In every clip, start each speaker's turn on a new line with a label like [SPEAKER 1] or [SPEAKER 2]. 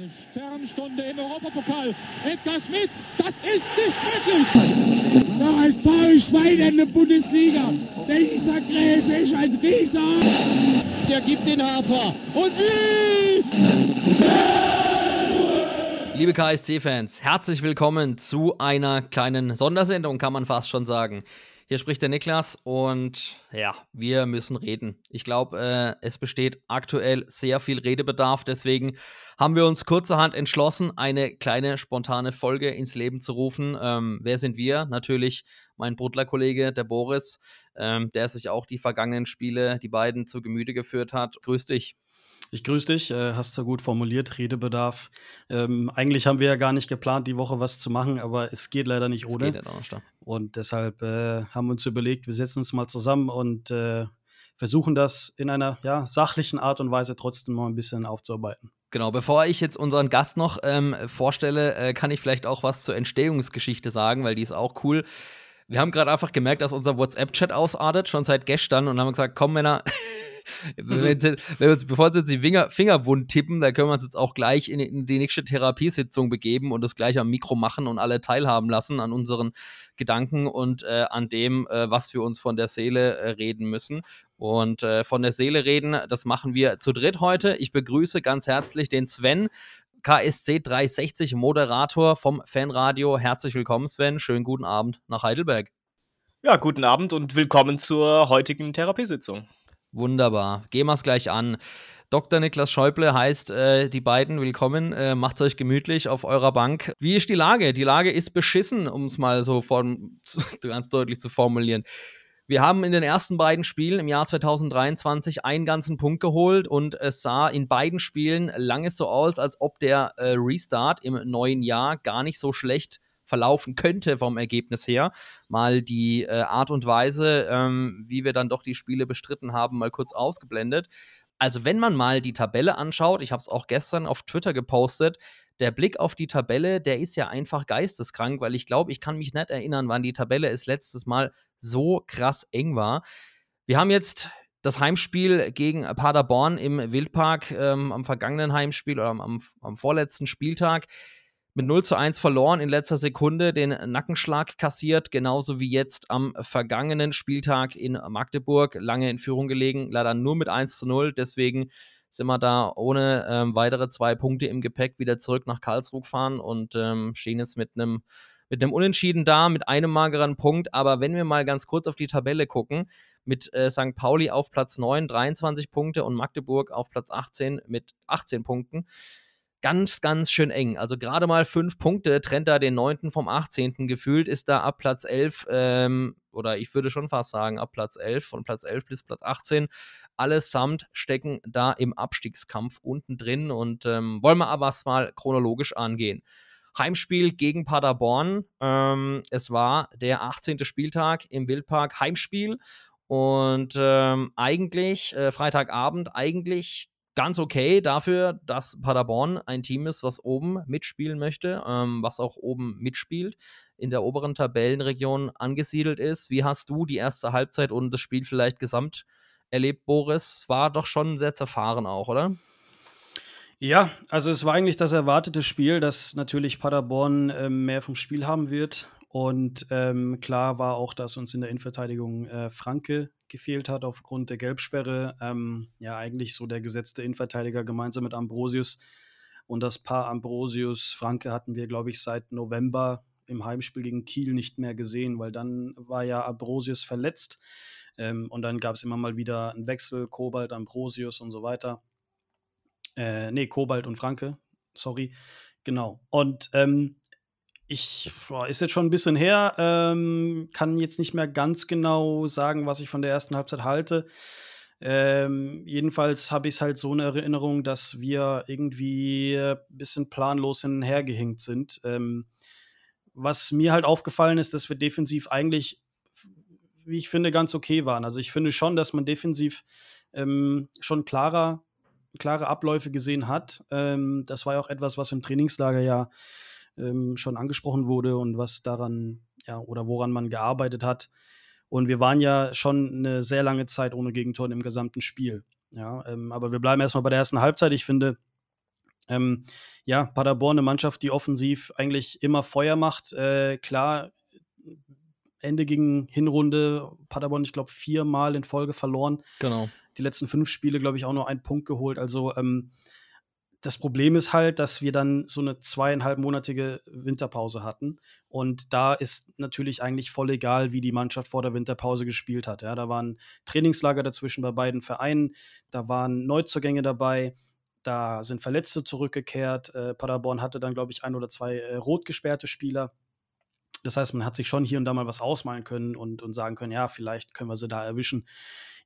[SPEAKER 1] Eine Sternstunde im Europapokal. Edgar Schmidt, das ist nicht möglich.
[SPEAKER 2] Der HSV Schwein in der Bundesliga. Dieser Gräfe ist ein Rieser.
[SPEAKER 3] Der gibt den Hafer. Und wie?
[SPEAKER 4] Liebe KSC-Fans, herzlich willkommen zu einer kleinen Sondersendung, kann man fast schon sagen. Hier spricht der Niklas und ja, wir müssen reden. Ich glaube, äh, es besteht aktuell sehr viel Redebedarf. Deswegen haben wir uns kurzerhand entschlossen, eine kleine spontane Folge ins Leben zu rufen. Ähm, wer sind wir? Natürlich mein Brutler-Kollege, der Boris, ähm, der sich auch die vergangenen Spiele, die beiden zu Gemüte geführt hat. Grüß dich.
[SPEAKER 5] Ich grüße dich, äh, hast du gut formuliert, Redebedarf. Ähm, eigentlich haben wir ja gar nicht geplant, die Woche was zu machen, aber es geht leider nicht ohne.
[SPEAKER 4] Es geht nicht
[SPEAKER 5] und deshalb äh, haben wir uns überlegt, wir setzen uns mal zusammen und äh, versuchen das in einer ja, sachlichen Art und Weise trotzdem mal ein bisschen aufzuarbeiten.
[SPEAKER 4] Genau, bevor ich jetzt unseren Gast noch ähm, vorstelle, äh, kann ich vielleicht auch was zur Entstehungsgeschichte sagen, weil die ist auch cool. Wir haben gerade einfach gemerkt, dass unser WhatsApp-Chat ausartet, schon seit gestern, und haben gesagt, komm Männer, wenn, wir uns, bevor wir uns die Finger, Fingerwund tippen, da können wir uns jetzt auch gleich in, in, die nächste Therapiesitzung begeben und das gleich am Mikro machen und alle teilhaben lassen an unseren Gedanken und äh, an dem, äh, was wir uns von der Seele äh, reden müssen. Und äh, von der Seele reden, das machen wir zu dritt heute. Ich begrüße ganz herzlich den Sven. KSC 360 Moderator vom Fanradio. Herzlich willkommen, Sven. Schönen guten Abend nach Heidelberg.
[SPEAKER 3] Ja, guten Abend und willkommen zur heutigen Therapiesitzung.
[SPEAKER 4] Wunderbar. Gehen wir es gleich an. Dr. Niklas Schäuble heißt äh, die beiden willkommen. Äh, macht euch gemütlich auf eurer Bank. Wie ist die Lage? Die Lage ist beschissen, um es mal so von, ganz deutlich zu formulieren. Wir haben in den ersten beiden Spielen im Jahr 2023 einen ganzen Punkt geholt und es sah in beiden Spielen lange so aus, als ob der äh, Restart im neuen Jahr gar nicht so schlecht verlaufen könnte vom Ergebnis her. Mal die äh, Art und Weise, ähm, wie wir dann doch die Spiele bestritten haben, mal kurz ausgeblendet. Also wenn man mal die Tabelle anschaut, ich habe es auch gestern auf Twitter gepostet, der Blick auf die Tabelle, der ist ja einfach geisteskrank, weil ich glaube, ich kann mich nicht erinnern, wann die Tabelle es letztes Mal so krass eng war. Wir haben jetzt das Heimspiel gegen Paderborn im Wildpark ähm, am vergangenen Heimspiel oder am, am vorletzten Spieltag mit 0 zu 1 verloren in letzter Sekunde, den Nackenschlag kassiert, genauso wie jetzt am vergangenen Spieltag in Magdeburg, lange in Führung gelegen, leider nur mit 1 zu 0, deswegen sind wir da ohne ähm, weitere zwei Punkte im Gepäck wieder zurück nach Karlsruhe gefahren und ähm, stehen jetzt mit einem mit Unentschieden da, mit einem mageren Punkt. Aber wenn wir mal ganz kurz auf die Tabelle gucken, mit äh, St. Pauli auf Platz 9, 23 Punkte und Magdeburg auf Platz 18 mit 18 Punkten, ganz, ganz schön eng. Also gerade mal fünf Punkte trennt da den 9. vom 18. Gefühlt ist da ab Platz 11, ähm, oder ich würde schon fast sagen, ab Platz 11, von Platz 11 bis Platz 18, allesamt stecken da im Abstiegskampf unten drin und ähm, wollen wir aber mal chronologisch angehen. Heimspiel gegen Paderborn. Ähm, es war der 18. Spieltag im Wildpark Heimspiel und ähm, eigentlich, äh, Freitagabend, eigentlich ganz okay dafür, dass Paderborn ein Team ist, was oben mitspielen möchte, ähm, was auch oben mitspielt, in der oberen Tabellenregion angesiedelt ist. Wie hast du die erste Halbzeit und das Spiel vielleicht gesamt erlebt, Boris? War doch schon sehr zerfahren auch, oder?
[SPEAKER 5] Ja, also es war eigentlich das erwartete Spiel, dass natürlich Paderborn äh, mehr vom Spiel haben wird. Und ähm, klar war auch, dass uns in der Innenverteidigung äh, Franke gefehlt hat aufgrund der Gelbsperre. Ähm, ja, eigentlich so der gesetzte Innenverteidiger gemeinsam mit Ambrosius. Und das Paar Ambrosius-Franke hatten wir, glaube ich, seit November im Heimspiel gegen Kiel nicht mehr gesehen, weil dann war ja Ambrosius verletzt. Ähm, und dann gab es immer mal wieder einen Wechsel, Kobalt, Ambrosius und so weiter. Äh, nee, Kobalt und Franke, sorry. Genau. Und ähm, ich, boah, ist jetzt schon ein bisschen her, ähm, kann jetzt nicht mehr ganz genau sagen, was ich von der ersten Halbzeit halte. Ähm, jedenfalls habe ich halt so eine Erinnerung, dass wir irgendwie ein bisschen planlos hinhergehängt sind. Ähm, was mir halt aufgefallen ist, dass wir defensiv eigentlich, wie ich finde, ganz okay waren. Also ich finde schon, dass man defensiv ähm, schon klarer, klare Abläufe gesehen hat. Ähm, das war ja auch etwas, was im Trainingslager ja ähm, schon angesprochen wurde und was daran, ja, oder woran man gearbeitet hat. Und wir waren ja schon eine sehr lange Zeit ohne Gegentor im gesamten Spiel. Ja, ähm, aber wir bleiben erstmal bei der ersten Halbzeit. Ich finde, Ähm, ja, Paderborn, eine Mannschaft, die offensiv eigentlich immer Feuer macht. Äh, klar, Ende gegen Hinrunde, Paderborn, ich glaube, viermal in Folge verloren.
[SPEAKER 4] Genau.
[SPEAKER 5] Die letzten fünf Spiele, glaube ich, auch nur einen Punkt geholt. Also ähm, das Problem ist halt, dass wir dann so eine zweieinhalbmonatige Winterpause hatten. Und da ist natürlich eigentlich voll egal, wie die Mannschaft vor der Winterpause gespielt hat. Ja, da waren Trainingslager dazwischen bei beiden Vereinen, da waren Neuzugänge dabei, da sind Verletzte zurückgekehrt. Äh, Paderborn hatte dann, glaube ich, ein oder zwei äh, rot gesperrte Spieler. Das heißt, man hat sich schon hier und da mal was ausmalen können und, und sagen können, ja, vielleicht können wir sie da erwischen.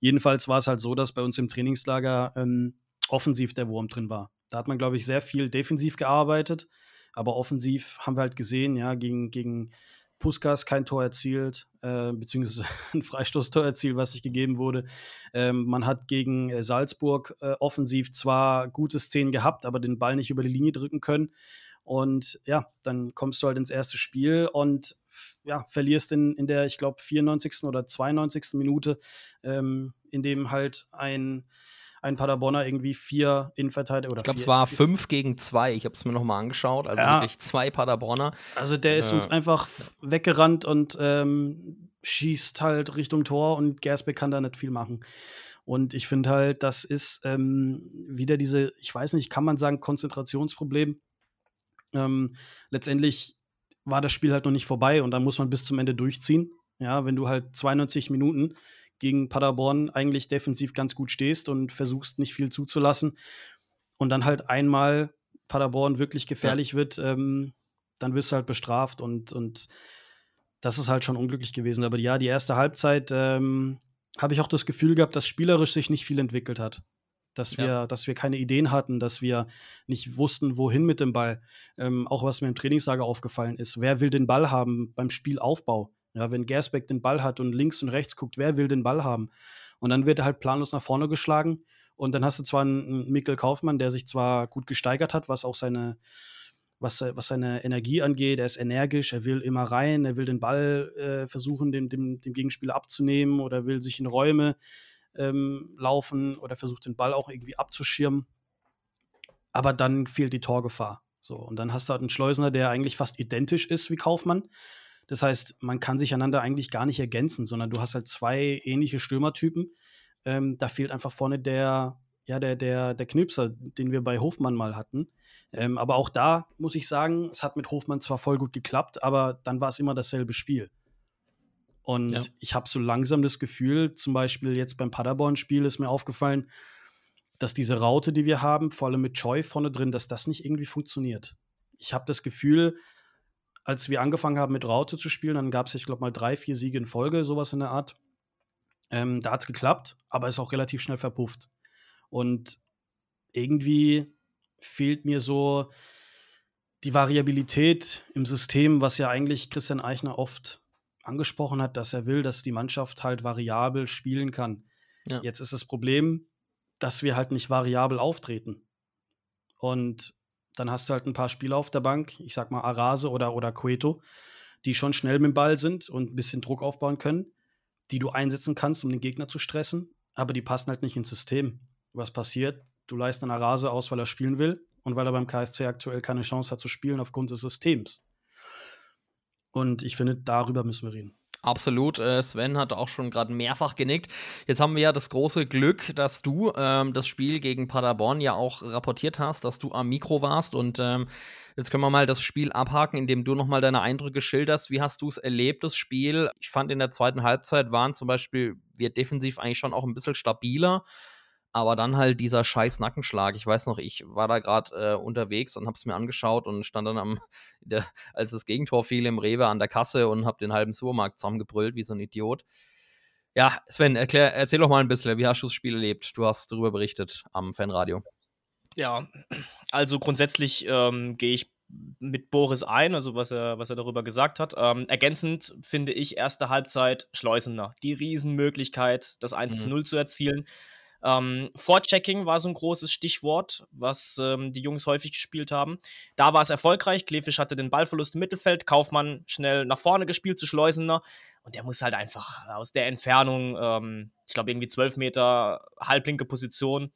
[SPEAKER 5] Jedenfalls war es halt so, dass bei uns im Trainingslager ähm, offensiv der Wurm drin war. Da hat man, glaube ich, sehr viel defensiv gearbeitet, aber offensiv haben wir halt gesehen, ja, gegen, gegen Puskas kein Tor erzielt, äh, beziehungsweise ein Freistoßtor erzielt, was sich gegeben wurde. Ähm, man hat gegen äh, Salzburg äh, offensiv zwar gute Szenen gehabt, aber den Ball nicht über die Linie drücken können. Und ja, dann kommst du halt ins erste Spiel und ja, verlierst in, in der, ich glaube, 94. oder 92. Minute, ähm, in dem halt ein ein Paderborner irgendwie vier Innenverteidiger oder
[SPEAKER 4] Ich glaube, es war vier, fünf gegen zwei. Ich habe es mir nochmal angeschaut. Also ja. wirklich zwei Paderborner.
[SPEAKER 5] Also der ist äh, uns einfach weggerannt und ähm, schießt halt Richtung Tor und Gersbeck kann da nicht viel machen. Und ich finde halt, das ist ähm, wieder diese, ich weiß nicht, kann man sagen, Konzentrationsproblem. Ähm, letztendlich war das Spiel halt noch nicht vorbei und da muss man bis zum Ende durchziehen. Ja, wenn du halt 92 Minuten gegen Paderborn eigentlich defensiv ganz gut stehst und versuchst nicht viel zuzulassen und dann halt einmal Paderborn wirklich gefährlich ja. wird, ähm, dann wirst du halt bestraft und, und das ist halt schon unglücklich gewesen. Aber ja, die erste Halbzeit ähm, habe ich auch das Gefühl gehabt, dass spielerisch sich nicht viel entwickelt hat. Dass wir, ja. dass wir keine Ideen hatten, dass wir nicht wussten, wohin mit dem Ball. Ähm, auch was mir im Trainingslager aufgefallen ist. Wer will den Ball haben beim Spielaufbau? Ja, wenn Gersbeck den Ball hat und links und rechts guckt, wer will den Ball haben? Und dann wird er halt planlos nach vorne geschlagen. Und dann hast du zwar einen Mikkel Kaufmann, der sich zwar gut gesteigert hat, was auch seine, was, was seine Energie angeht. Er ist energisch, er will immer rein, er will den Ball äh, versuchen, dem, dem, dem Gegenspieler abzunehmen oder will sich in Räume ähm, laufen oder versucht, den Ball auch irgendwie abzuschirmen. Aber dann fehlt die Torgefahr. So, und dann hast du halt einen Schleusener, der eigentlich fast identisch ist wie Kaufmann, das heißt, man kann sich einander eigentlich gar nicht ergänzen, sondern du hast halt zwei ähnliche Stürmertypen. Ähm, da fehlt einfach vorne der, ja, der, der, der Knipser, den wir bei Hofmann mal hatten. Ähm, aber auch da muss ich sagen, es hat mit Hofmann zwar voll gut geklappt, aber dann war es immer dasselbe Spiel. Und ja. ich habe so langsam das Gefühl, zum Beispiel jetzt beim Paderborn-Spiel ist mir aufgefallen, dass diese Raute, die wir haben, vor allem mit Choi vorne drin, dass das nicht irgendwie funktioniert. Ich habe das Gefühl, als wir angefangen haben mit Raute zu spielen, dann gab es, ich glaube mal, drei, vier Siege in Folge, sowas in der Art. Ähm, da hat es geklappt, aber ist auch relativ schnell verpufft. Und irgendwie fehlt mir so die Variabilität im System, was ja eigentlich Christian Eichner oft angesprochen hat, dass er will, dass die Mannschaft halt variabel spielen kann. Ja. Jetzt ist das Problem, dass wir halt nicht variabel auftreten. Und dann hast du halt ein paar Spieler auf der Bank, ich sag mal Arase oder, oder Cueto, die schon schnell mit dem Ball sind und ein bisschen Druck aufbauen können, die du einsetzen kannst, um den Gegner zu stressen, aber die passen halt nicht ins System. Was passiert? Du leist einen Arase aus, weil er spielen will und weil er beim KSC aktuell keine Chance hat zu spielen aufgrund des Systems. Und ich finde, darüber müssen wir reden.
[SPEAKER 4] Absolut. Äh, Sven hat auch schon gerade mehrfach genickt. Jetzt haben wir ja das große Glück, dass du ähm, das Spiel gegen Paderborn ja auch rapportiert hast, dass du am Mikro warst. Und ähm, jetzt können wir mal das Spiel abhaken, indem du nochmal deine Eindrücke schilderst. Wie hast du es erlebt, das Spiel? Ich fand in der zweiten Halbzeit waren zum Beispiel wir defensiv eigentlich schon auch ein bisschen stabiler. Aber dann halt dieser scheiß Nackenschlag. Ich weiß noch, ich war da gerade äh, unterwegs und hab's mir angeschaut und stand dann am, der, als das Gegentor fiel im Rewe an der Kasse und hab den halben Supermarkt zusammengebrüllt wie so ein Idiot. Ja, Sven, erklär, erzähl doch mal ein bisschen, wie hast du das Spiel erlebt? Du hast darüber berichtet am Fanradio.
[SPEAKER 3] Ja, also grundsätzlich ähm, gehe ich mit Boris ein, also was er, was er darüber gesagt hat. Ähm, ergänzend finde ich erste Halbzeit Schleusener. Die Riesenmöglichkeit, das 1 zu 0 mhm. zu erzielen. Ähm, Vorchecking war so ein großes Stichwort, was ähm, die Jungs häufig gespielt haben. Da war es erfolgreich. Klefisch hatte den Ballverlust im Mittelfeld, Kaufmann schnell nach vorne gespielt zu Schleusener. Und der muss halt einfach aus der Entfernung, ähm, ich glaube irgendwie 12 Meter halblinke Position,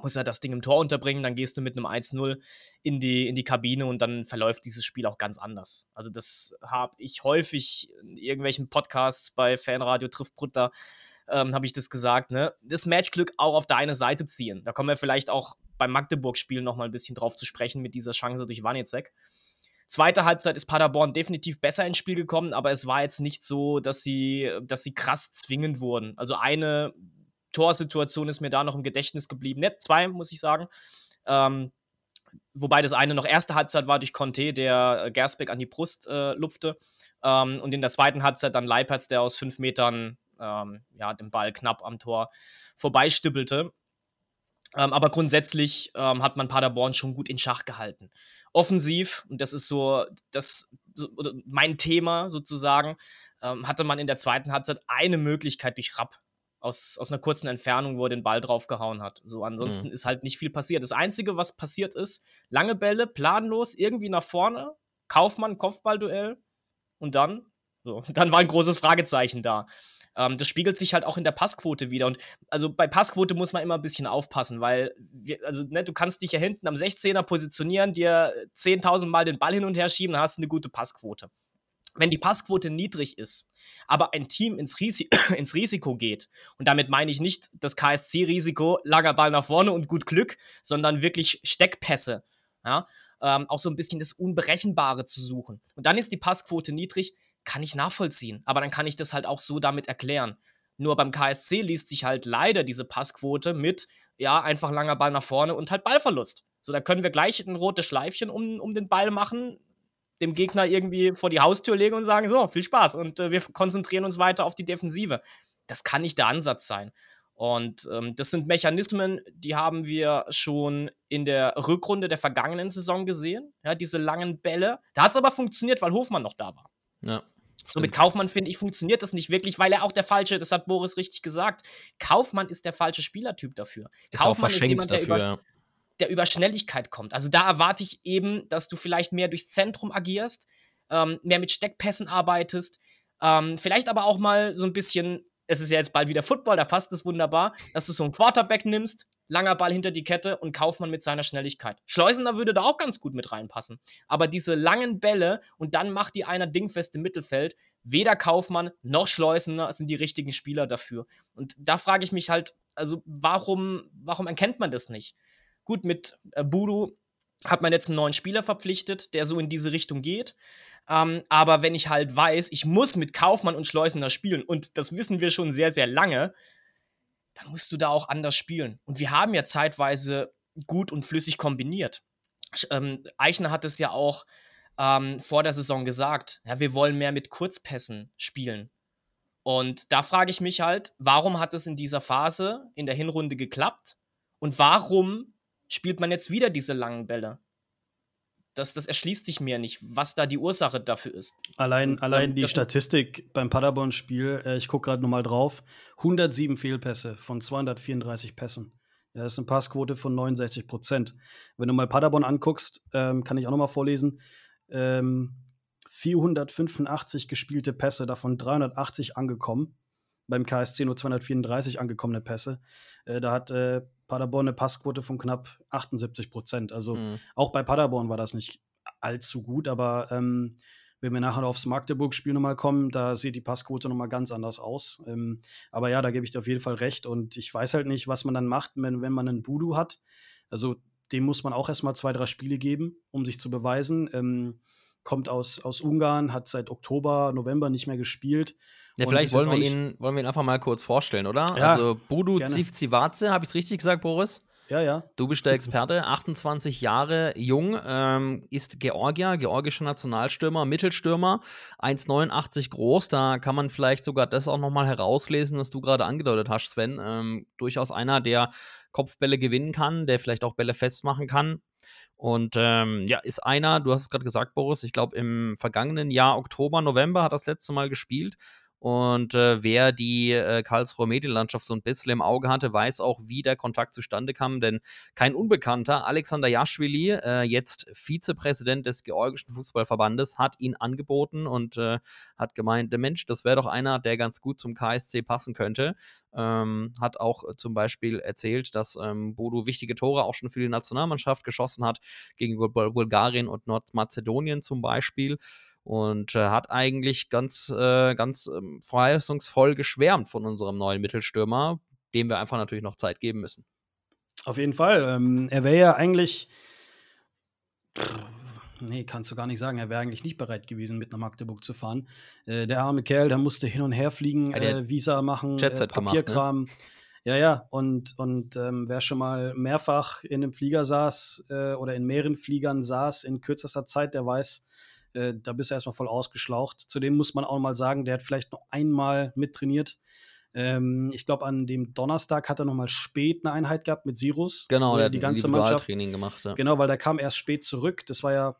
[SPEAKER 3] muss er das Ding im Tor unterbringen, dann gehst du mit einem 1-0 in die, in die Kabine und dann verläuft dieses Spiel auch ganz anders. Also das habe ich häufig in irgendwelchen Podcasts bei Fanradio trifft Brutter, ähm, habe ich das gesagt, ne? Das Matchglück auch auf deine Seite ziehen. Da kommen wir vielleicht auch beim Magdeburg-Spiel nochmal ein bisschen drauf zu sprechen mit dieser Chance durch Wanizek. Zweite Halbzeit ist Paderborn definitiv besser ins Spiel gekommen, aber es war jetzt nicht so, dass sie, dass sie krass zwingend wurden. Also eine Torsituation ist mir da noch im Gedächtnis geblieben. Nicht zwei, muss ich sagen. Ähm, wobei das eine noch erste Halbzeit war durch Conte, der Gersbeck an die Brust äh, lupfte. Ähm, und in der zweiten Halbzeit dann Leipertz, der aus fünf Metern ähm, ja, den Ball knapp am Tor vorbeistibbelte. Ähm, aber grundsätzlich ähm, hat man Paderborn schon gut in Schach gehalten. Offensiv, und das ist so, das, so mein Thema sozusagen, ähm, hatte man in der zweiten Halbzeit eine Möglichkeit durch Rapp aus, aus einer kurzen Entfernung, wo er den Ball draufgehauen hat. So, ansonsten mhm. ist halt nicht viel passiert. Das Einzige, was passiert ist, lange Bälle, planlos, irgendwie nach vorne, Kaufmann, Kopfballduell und dann, so, dann war ein großes Fragezeichen da. Ähm, das spiegelt sich halt auch in der Passquote wieder. Und also bei Passquote muss man immer ein bisschen aufpassen, weil wir, also, ne, du kannst dich ja hinten am 16er positionieren, dir 10.000 Mal den Ball hin und her schieben, dann hast du eine gute Passquote wenn die Passquote niedrig ist, aber ein Team ins, Risi ins Risiko geht, und damit meine ich nicht das KSC-Risiko, langer Ball nach vorne und gut Glück, sondern wirklich Steckpässe, ja, ähm, auch so ein bisschen das Unberechenbare zu suchen. Und dann ist die Passquote niedrig, kann ich nachvollziehen, aber dann kann ich das halt auch so damit erklären. Nur beim KSC liest sich halt leider diese Passquote mit, ja, einfach langer Ball nach vorne und halt Ballverlust. So, da können wir gleich ein rotes Schleifchen um, um den Ball machen, dem Gegner irgendwie vor die Haustür legen und sagen, so, viel Spaß und äh, wir konzentrieren uns weiter auf die Defensive. Das kann nicht der Ansatz sein. Und ähm, das sind Mechanismen, die haben wir schon in der Rückrunde der vergangenen Saison gesehen. Ja, diese langen Bälle. Da hat es aber funktioniert, weil Hofmann noch da war. Ja. So mit Kaufmann, finde ich, funktioniert das nicht wirklich, weil er auch der falsche, das hat Boris richtig gesagt, Kaufmann ist der falsche Spielertyp dafür.
[SPEAKER 4] Ist
[SPEAKER 3] Kaufmann
[SPEAKER 4] ist jemand, der dafür, über,
[SPEAKER 3] der über Schnelligkeit kommt. Also da erwarte ich eben, dass du vielleicht mehr durchs Zentrum agierst, ähm, mehr mit Steckpässen arbeitest, ähm, vielleicht aber auch mal so ein bisschen, es ist ja jetzt bald wieder Football, da passt es wunderbar, dass du so einen Quarterback nimmst, langer Ball hinter die Kette und Kaufmann mit seiner Schnelligkeit. Schleusener würde da auch ganz gut mit reinpassen. Aber diese langen Bälle und dann macht die einer dingfest im Mittelfeld, weder Kaufmann noch Schleusener sind die richtigen Spieler dafür. Und da frage ich mich halt, also warum, warum erkennt man das nicht? Gut, mit äh, Budu hat man jetzt einen neuen Spieler verpflichtet, der so in diese Richtung geht. Ähm, aber wenn ich halt weiß, ich muss mit Kaufmann und Schleusener spielen, und das wissen wir schon sehr, sehr lange, dann musst du da auch anders spielen. Und wir haben ja zeitweise gut und flüssig kombiniert. Ähm, Eichner hat es ja auch ähm, vor der Saison gesagt, ja, wir wollen mehr mit Kurzpässen spielen. Und da frage ich mich halt, warum hat es in dieser Phase in der Hinrunde geklappt? Und warum spielt man jetzt wieder diese langen Bälle. Das, das erschließt sich mir nicht, was da die Ursache dafür ist.
[SPEAKER 5] Allein, Und, allein ähm, die Statistik beim Paderborn-Spiel, äh, ich gucke gerade nochmal drauf: 107 Fehlpässe von 234 Pässen. Ja, das ist eine Passquote von 69 Prozent. Wenn du mal Paderborn anguckst, ähm, kann ich auch nochmal vorlesen: ähm, 485 gespielte Pässe, davon 380 angekommen. Beim KSC nur 234 angekommene Pässe. Äh, da hat äh, Paderborn eine Passquote von knapp 78 Prozent. Also mhm. auch bei Paderborn war das nicht allzu gut, aber ähm, wenn wir nachher aufs Magdeburg-Spiel nochmal kommen, da sieht die Passquote nochmal ganz anders aus. Ähm, aber ja, da gebe ich dir auf jeden Fall recht. Und ich weiß halt nicht, was man dann macht, wenn, wenn man einen Budu hat. Also dem muss man auch erstmal zwei, drei Spiele geben, um sich zu beweisen. Ähm, kommt aus, aus Ungarn, hat seit Oktober, November nicht mehr gespielt.
[SPEAKER 4] Ja, vielleicht wollen wir, ihn, wollen wir ihn einfach mal kurz vorstellen, oder? Ja, also Budu Zivzivatze, habe ich es richtig gesagt, Boris?
[SPEAKER 5] Ja, ja.
[SPEAKER 4] Du bist der Experte, 28 Jahre jung, ähm, ist Georgier, georgischer Nationalstürmer, Mittelstürmer, 1,89 groß. Da kann man vielleicht sogar das auch nochmal herauslesen, was du gerade angedeutet hast, Sven. Ähm, durchaus einer, der Kopfbälle gewinnen kann, der vielleicht auch Bälle festmachen kann. Und ähm, ja, ist einer, du hast es gerade gesagt, Boris, ich glaube im vergangenen Jahr, Oktober, November, hat das letzte Mal gespielt Und äh, wer die äh, Karlsruher Medienlandschaft so ein bisschen im Auge hatte, weiß auch, wie der Kontakt zustande kam. Denn kein Unbekannter, Alexander Jaschwili, äh, jetzt Vizepräsident des Georgischen Fußballverbandes, hat ihn angeboten und äh, hat gemeint, Mensch, das wäre doch einer, der ganz gut zum KSC passen könnte. Ähm, hat auch zum Beispiel erzählt, dass ähm, Bodo wichtige Tore auch schon für die Nationalmannschaft geschossen hat, gegen Bulgarien und Nordmazedonien zum Beispiel und äh, hat eigentlich ganz, äh, ganz ähm, verheißungsvoll geschwärmt von unserem neuen Mittelstürmer, dem wir einfach natürlich noch Zeit geben müssen.
[SPEAKER 5] Auf jeden Fall. Ähm, er wäre ja eigentlich. Pff, nee, kannst du gar nicht sagen. Er wäre eigentlich nicht bereit gewesen, mit nach Magdeburg zu fahren. Äh, der arme Kerl, der musste hin und her fliegen, äh, Visa machen, äh, Papierkram. Gemacht, ne? Ja, ja, und, und ähm, wer schon mal mehrfach in einem Flieger saß äh, oder in mehreren Fliegern saß in kürzester Zeit, der weiß, äh, da bist du erstmal voll ausgeschlaucht. Zudem muss man auch mal sagen, der hat vielleicht noch einmal mittrainiert. Ähm, ich glaube, an dem Donnerstag hat er noch mal spät eine Einheit gehabt mit Sirus.
[SPEAKER 4] Genau, der
[SPEAKER 5] hat die ganze Mannschaft
[SPEAKER 4] Training gemacht. Ja.
[SPEAKER 5] Genau, weil der kam erst spät zurück. Das war ja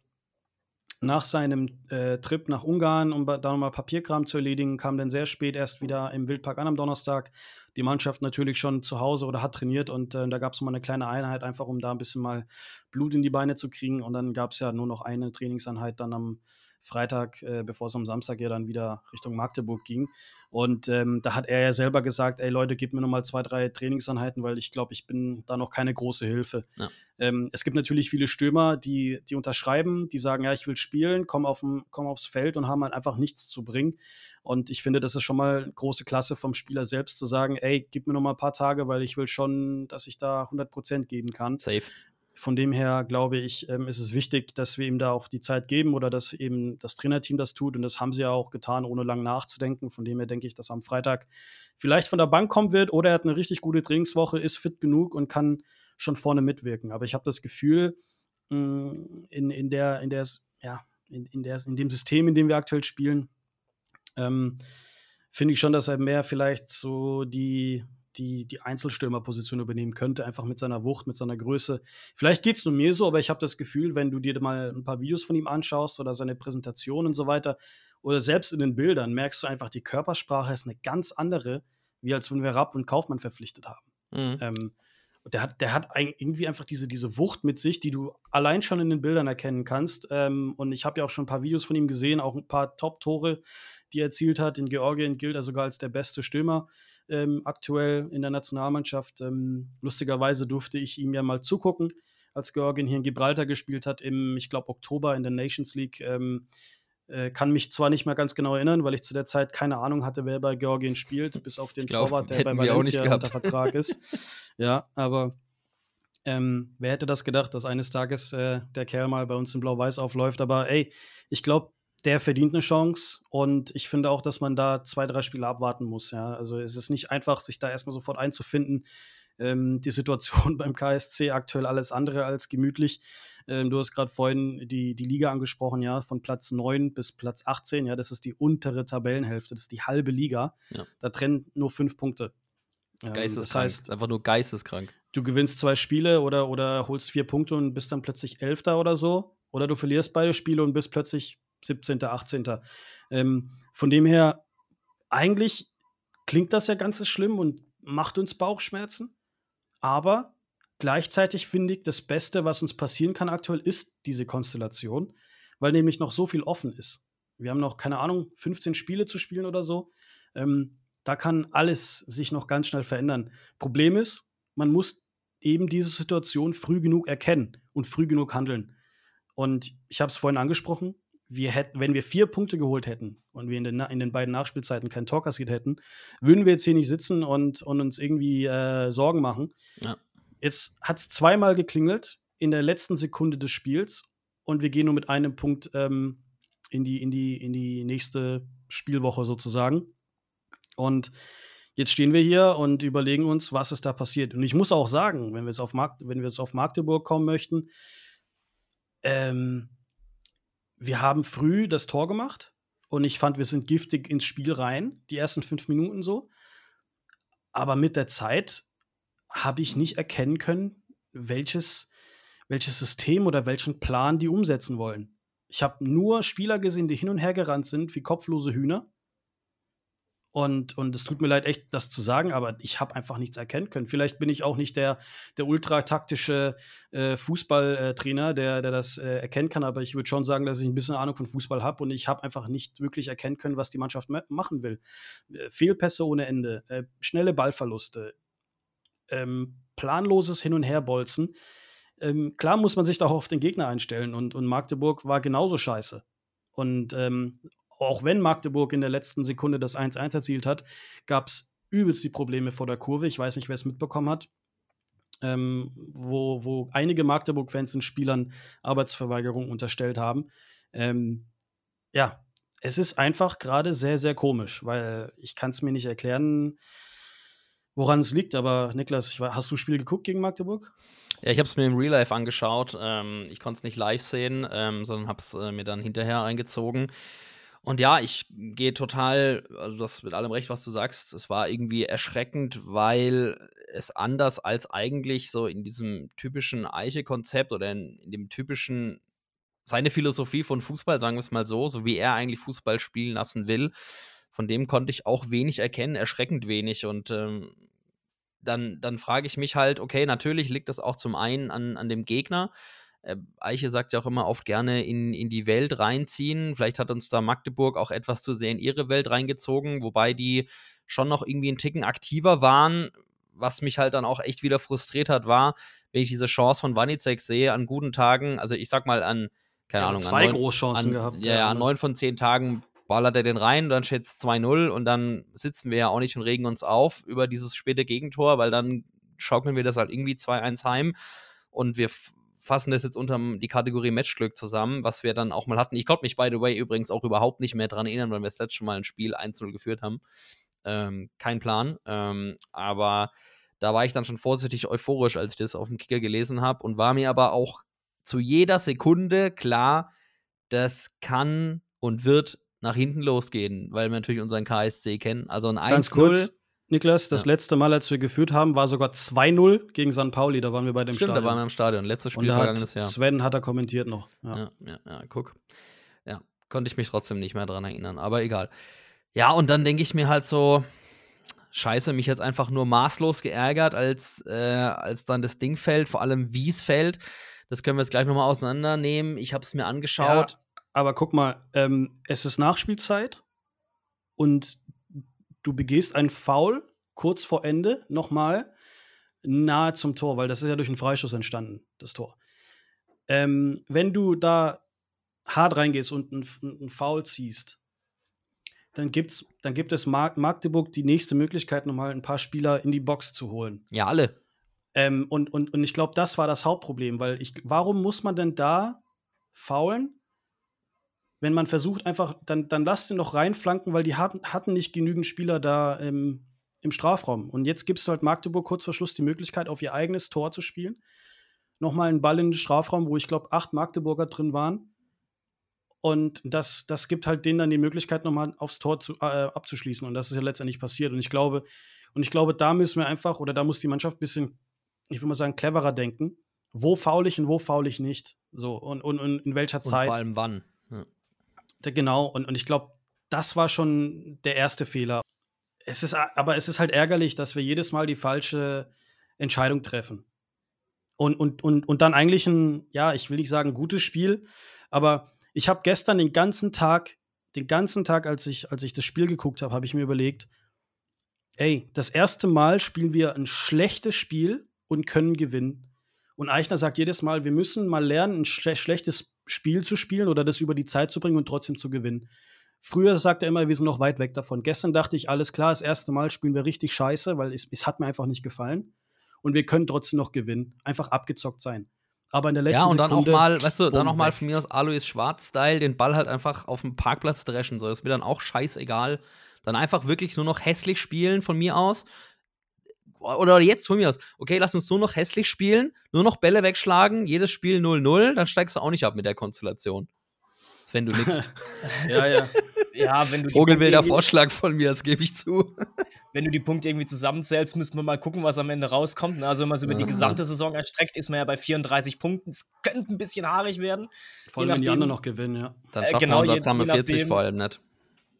[SPEAKER 5] nach seinem äh, Trip nach Ungarn, um da nochmal Papierkram zu erledigen, kam dann sehr spät erst wieder im Wildpark an am Donnerstag. Die Mannschaft natürlich schon zu Hause oder hat trainiert und äh, da gab es mal eine kleine Einheit, einfach um da ein bisschen mal Blut in die Beine zu kriegen. Und dann gab es ja nur noch eine Trainingseinheit dann am Freitag, äh, bevor es am Samstag ja dann wieder Richtung Magdeburg ging. Und ähm, da hat er ja selber gesagt, ey Leute, gebt mir nochmal zwei, drei Trainingseinheiten, weil ich glaube, ich bin da noch keine große Hilfe. Ja. Ähm, es gibt natürlich viele Stürmer, die, die unterschreiben, die sagen, ja, ich will spielen, komm, auf komm aufs Feld und haben halt einfach nichts zu bringen. Und ich finde, das ist schon mal große Klasse vom Spieler selbst zu sagen, ey, gib mir noch mal ein paar Tage, weil ich will schon, dass ich da 100% geben kann.
[SPEAKER 4] Safe.
[SPEAKER 5] Von dem her glaube ich, ähm, ist es wichtig, dass wir ihm da auch die Zeit geben oder dass eben das Trainerteam das tut. Und das haben sie ja auch getan, ohne lang nachzudenken. Von dem her denke ich, dass am Freitag vielleicht von der Bank kommen wird oder er hat eine richtig gute Trainingswoche, ist fit genug und kann schon vorne mitwirken. Aber ich habe das Gefühl, mm, in, in, der, in, der, ja, in, in, der, in dem System, in dem wir aktuell spielen, ähm, finde ich schon, dass er mehr vielleicht so die, die, die Einzelstürmerposition übernehmen könnte, einfach mit seiner Wucht, mit seiner Größe. Vielleicht geht es nur mir so, aber ich habe das Gefühl, wenn du dir mal ein paar Videos von ihm anschaust oder seine Präsentation und so weiter, oder selbst in den Bildern, merkst du einfach, die Körpersprache ist eine ganz andere, wie als wenn wir Rapp und Kaufmann verpflichtet haben. Mhm. Ähm, der hat, der hat irgendwie einfach diese, diese Wucht mit sich, die du allein schon in den Bildern erkennen kannst. Ähm, und ich habe ja auch schon ein paar Videos von ihm gesehen, auch ein paar Top-Tore, die er erzielt hat. In Georgien gilt er sogar als der beste Stürmer ähm, aktuell in der Nationalmannschaft. Ähm, lustigerweise durfte ich ihm ja mal zugucken, als Georgien hier in Gibraltar gespielt hat, im, ich glaube, Oktober in der Nations League. Äh, kann mich zwar nicht mehr ganz genau erinnern, weil ich zu der Zeit keine Ahnung hatte, wer bei Georgien spielt, bis auf den glaub, Torwart, der bei Valencia unter Vertrag ist. ja, aber ähm, wer hätte das gedacht, dass eines Tages äh, der Kerl mal bei uns in Blau-Weiß aufläuft? Aber ey, ich glaube, der verdient eine Chance und ich finde auch, dass man da zwei, drei Spiele abwarten muss. Ja. Also es ist nicht einfach, sich da erstmal sofort einzufinden. Ähm, die Situation beim KSC aktuell alles andere als gemütlich. Ähm, du hast gerade vorhin die, die Liga angesprochen, ja, von Platz 9 bis Platz 18, ja, das ist die untere Tabellenhälfte, das ist die halbe Liga. Ja. Da trennen nur fünf Punkte.
[SPEAKER 4] Ähm, das heißt, einfach nur geisteskrank.
[SPEAKER 5] Du gewinnst zwei Spiele oder, oder holst vier Punkte und bist dann plötzlich Elfter oder so. Oder du verlierst beide Spiele und bist plötzlich 17., 18. Ähm, von dem her, eigentlich klingt das ja ganz schlimm und macht uns Bauchschmerzen. Aber gleichzeitig finde ich, das Beste, was uns passieren kann aktuell, ist diese Konstellation, weil nämlich noch so viel offen ist. Wir haben noch, keine Ahnung, 15 Spiele zu spielen oder so. Ähm, da kann alles sich noch ganz schnell verändern. Problem ist, man muss eben diese Situation früh genug erkennen und früh genug handeln. Und ich habe es vorhin angesprochen, wir hätten, wenn wir vier Punkte geholt hätten und wir in den, in den beiden Nachspielzeiten keinen Tor kassiert hätten, würden wir jetzt hier nicht sitzen und, und uns irgendwie äh, Sorgen machen. Ja. Jetzt hat es zweimal geklingelt in der letzten Sekunde des Spiels und wir gehen nur mit einem Punkt ähm, in, die, in, die, in die nächste Spielwoche sozusagen. Und jetzt stehen wir hier und überlegen uns, was ist da passiert. Und ich muss auch sagen, wenn wir es auf, Markt, wenn wir es auf Magdeburg kommen möchten, ähm, wir haben früh das Tor gemacht und ich fand, wir sind giftig ins Spiel rein, die ersten fünf Minuten so. Aber mit der Zeit habe ich nicht erkennen können, welches, welches System oder welchen Plan die umsetzen wollen. Ich habe nur Spieler gesehen, die hin und her gerannt sind wie kopflose Hühner. Und, und es tut mir leid, echt das zu sagen, aber ich habe einfach nichts erkennen können. Vielleicht bin ich auch nicht der, der ultra-taktische äh, Fußballtrainer, der, der das äh, erkennen kann, aber ich würde schon sagen, dass ich ein bisschen Ahnung von Fußball habe und ich habe einfach nicht wirklich erkennen können, was die Mannschaft machen will. Äh, Fehlpässe ohne Ende, äh, schnelle Ballverluste, ähm, planloses Hin- und Herbolzen. Ähm, klar muss man sich da auch auf den Gegner einstellen und, und Magdeburg war genauso scheiße. Und ähm, auch wenn Magdeburg in der letzten Sekunde das 1-1 erzielt hat, gab es übelst die Probleme vor der Kurve. Ich weiß nicht, wer es mitbekommen hat. Ähm, wo, wo einige Magdeburg-Fans den Spielern Arbeitsverweigerung unterstellt haben. Ähm, ja, es ist einfach gerade sehr, sehr komisch, weil ich kann es mir nicht erklären, woran es liegt. Aber Niklas, hast du Spiel geguckt gegen Magdeburg?
[SPEAKER 4] Ja, ich habe es mir im Real Life angeschaut. Ähm, ich konnte es nicht live sehen, ähm, sondern habe es äh, mir dann hinterher eingezogen. Und ja, ich gehe total, also das mit allem recht, was du sagst, es war irgendwie erschreckend, weil es anders als eigentlich so in diesem typischen Eiche-Konzept oder in, in, dem typischen, seine Philosophie von Fußball, sagen wir es mal so, so wie er eigentlich Fußball spielen lassen will, von dem konnte ich auch wenig erkennen, erschreckend wenig. Und ähm, dann, dann frage ich mich halt, okay, natürlich liegt das auch zum einen an, an dem Gegner, äh, Eiche sagt ja auch immer oft gerne in, in die Welt reinziehen. Vielleicht hat uns da Magdeburg auch etwas zu sehr in ihre Welt reingezogen, wobei die schon noch irgendwie einen Ticken aktiver waren. Was mich halt dann auch echt wieder frustriert hat, war, wenn ich diese Chance von Wanizek sehe an guten Tagen, also ich sag mal an, keine ja, Ahnung,
[SPEAKER 5] zwei
[SPEAKER 4] an
[SPEAKER 5] neun, Großchancen
[SPEAKER 4] an,
[SPEAKER 5] gehabt.
[SPEAKER 4] Ja, ja, an neun von zehn Tagen ballert er den rein, dann steht es 2-0 und dann sitzen wir ja auch nicht und regen uns auf über dieses späte Gegentor, weil dann schaukeln wir das halt irgendwie 2-1 heim und wir fassen das jetzt unter die Kategorie Matchglück zusammen, was wir dann auch mal hatten. Ich konnte mich, by the way, übrigens auch überhaupt nicht mehr daran erinnern, weil wir das letzte Mal ein Spiel 1-0 geführt haben. Ähm, kein Plan. Ähm, aber da war ich dann schon vorsichtig euphorisch, als ich das auf dem Kicker gelesen habe und war mir aber auch zu jeder Sekunde klar, das kann und wird nach hinten losgehen, weil wir natürlich unseren KSC kennen. Also ein 1-0
[SPEAKER 5] Niklas, das ja. letzte Mal, als wir geführt haben, war sogar 2-0 gegen St. Pauli. Da waren wir bei dem
[SPEAKER 4] Stimmt,
[SPEAKER 5] Stadion.
[SPEAKER 4] da waren wir im Stadion. Letztes Spiel vergangenes Jahr.
[SPEAKER 5] Sven hat er kommentiert noch.
[SPEAKER 4] Ja. ja, ja, ja, guck. Ja, konnte ich mich trotzdem nicht mehr dran erinnern, aber egal. Ja, und dann denke ich mir halt so, scheiße, mich jetzt einfach nur maßlos geärgert, als, äh, als dann das Ding fällt, vor allem wie es fällt. Das können wir jetzt gleich nochmal auseinandernehmen. Ich habe es mir angeschaut. Ja,
[SPEAKER 5] aber guck mal, ähm, es ist Nachspielzeit und du begehst einen Foul kurz vor Ende nochmal nahe zum Tor, weil das ist ja durch einen Freischuss entstanden, das Tor. Ähm, wenn du da hart reingehst und einen Foul ziehst, dann, gibt's, dann gibt es Mag Magdeburg die nächste Möglichkeit, nochmal ein paar Spieler in die Box zu holen.
[SPEAKER 4] Ja, alle.
[SPEAKER 5] Ähm, und, und, und ich glaube, das war das Hauptproblem, weil ich, warum muss man denn da faulen, wenn man versucht, einfach, dann, dann lasst ihn doch reinflanken, weil die hatten, hatten nicht genügend Spieler da ähm, im Strafraum. Und jetzt gibst du halt Magdeburg kurz vor Schluss die Möglichkeit, auf ihr eigenes Tor zu spielen. Nochmal einen Ball in den Strafraum, wo ich glaube, acht Magdeburger drin waren. Und das, das gibt halt denen dann die Möglichkeit, nochmal aufs Tor zu, äh, abzuschließen. Und das ist ja letztendlich passiert. Und ich glaube, und ich glaube, da müssen wir einfach, oder da muss die Mannschaft ein bisschen, ich würde mal sagen, cleverer denken. Wo faul ich und wo faul ich nicht? So, und, und, und in welcher Zeit.
[SPEAKER 4] Und vor allem wann.
[SPEAKER 5] Genau, und, und ich glaube, das war schon der erste Fehler. Es ist, aber es ist halt ärgerlich, dass wir jedes Mal die falsche Entscheidung treffen. Und, und, und, und dann eigentlich ein, ja, ich will nicht sagen gutes Spiel, aber ich habe gestern den ganzen Tag, den ganzen Tag, als ich, als ich das Spiel geguckt habe, habe ich mir überlegt, ey, das erste Mal spielen wir ein schlechtes Spiel und können gewinnen. Und Eichner sagt jedes Mal, wir müssen mal lernen, ein schle schlechtes Spiel zu spielen oder das über die Zeit zu bringen und trotzdem zu gewinnen. Früher sagt er immer, wir sind noch weit weg davon. Gestern dachte ich, alles klar, das erste Mal spielen wir richtig scheiße, weil es, es hat mir einfach nicht gefallen. Und wir können trotzdem noch gewinnen. Einfach abgezockt sein. Aber in der letzten
[SPEAKER 4] Ja, und dann
[SPEAKER 5] Sekunde,
[SPEAKER 4] auch mal, weißt du, dann auch mal von mir aus Alois Schwarz-Style den Ball halt einfach auf dem Parkplatz dreschen. So, das ist mir dann auch scheißegal. Dann einfach wirklich nur noch hässlich spielen von mir aus. Oder jetzt von mir aus. Okay, lass uns nur noch hässlich spielen, nur noch Bälle wegschlagen, jedes Spiel 0-0, dann steigst du auch nicht ab mit der Konstellation. Wenn du nix.
[SPEAKER 5] ja, ja.
[SPEAKER 3] Ja, wenn du die
[SPEAKER 4] Vogelwilder
[SPEAKER 3] Punkte irgendwie-
[SPEAKER 4] Vorschlag von mir, das gebe ich zu.
[SPEAKER 3] wenn du die Punkte irgendwie zusammenzählst, müssen wir mal gucken, was am Ende rauskommt. ne? Also wenn man es über die gesamte Saison erstreckt, ist man ja bei 34 Punkten. Es könnte ein bisschen haarig werden.
[SPEAKER 5] Vor allem,
[SPEAKER 3] je
[SPEAKER 5] wenn die
[SPEAKER 3] nachdem-
[SPEAKER 5] anderen noch gewinnen, ja.
[SPEAKER 4] Dann
[SPEAKER 3] Äh,
[SPEAKER 4] schaffen
[SPEAKER 3] genau,
[SPEAKER 4] wir uns
[SPEAKER 3] je-
[SPEAKER 4] jetzt haben wir
[SPEAKER 3] je
[SPEAKER 4] 40
[SPEAKER 3] nachdem-
[SPEAKER 4] vor allem nicht.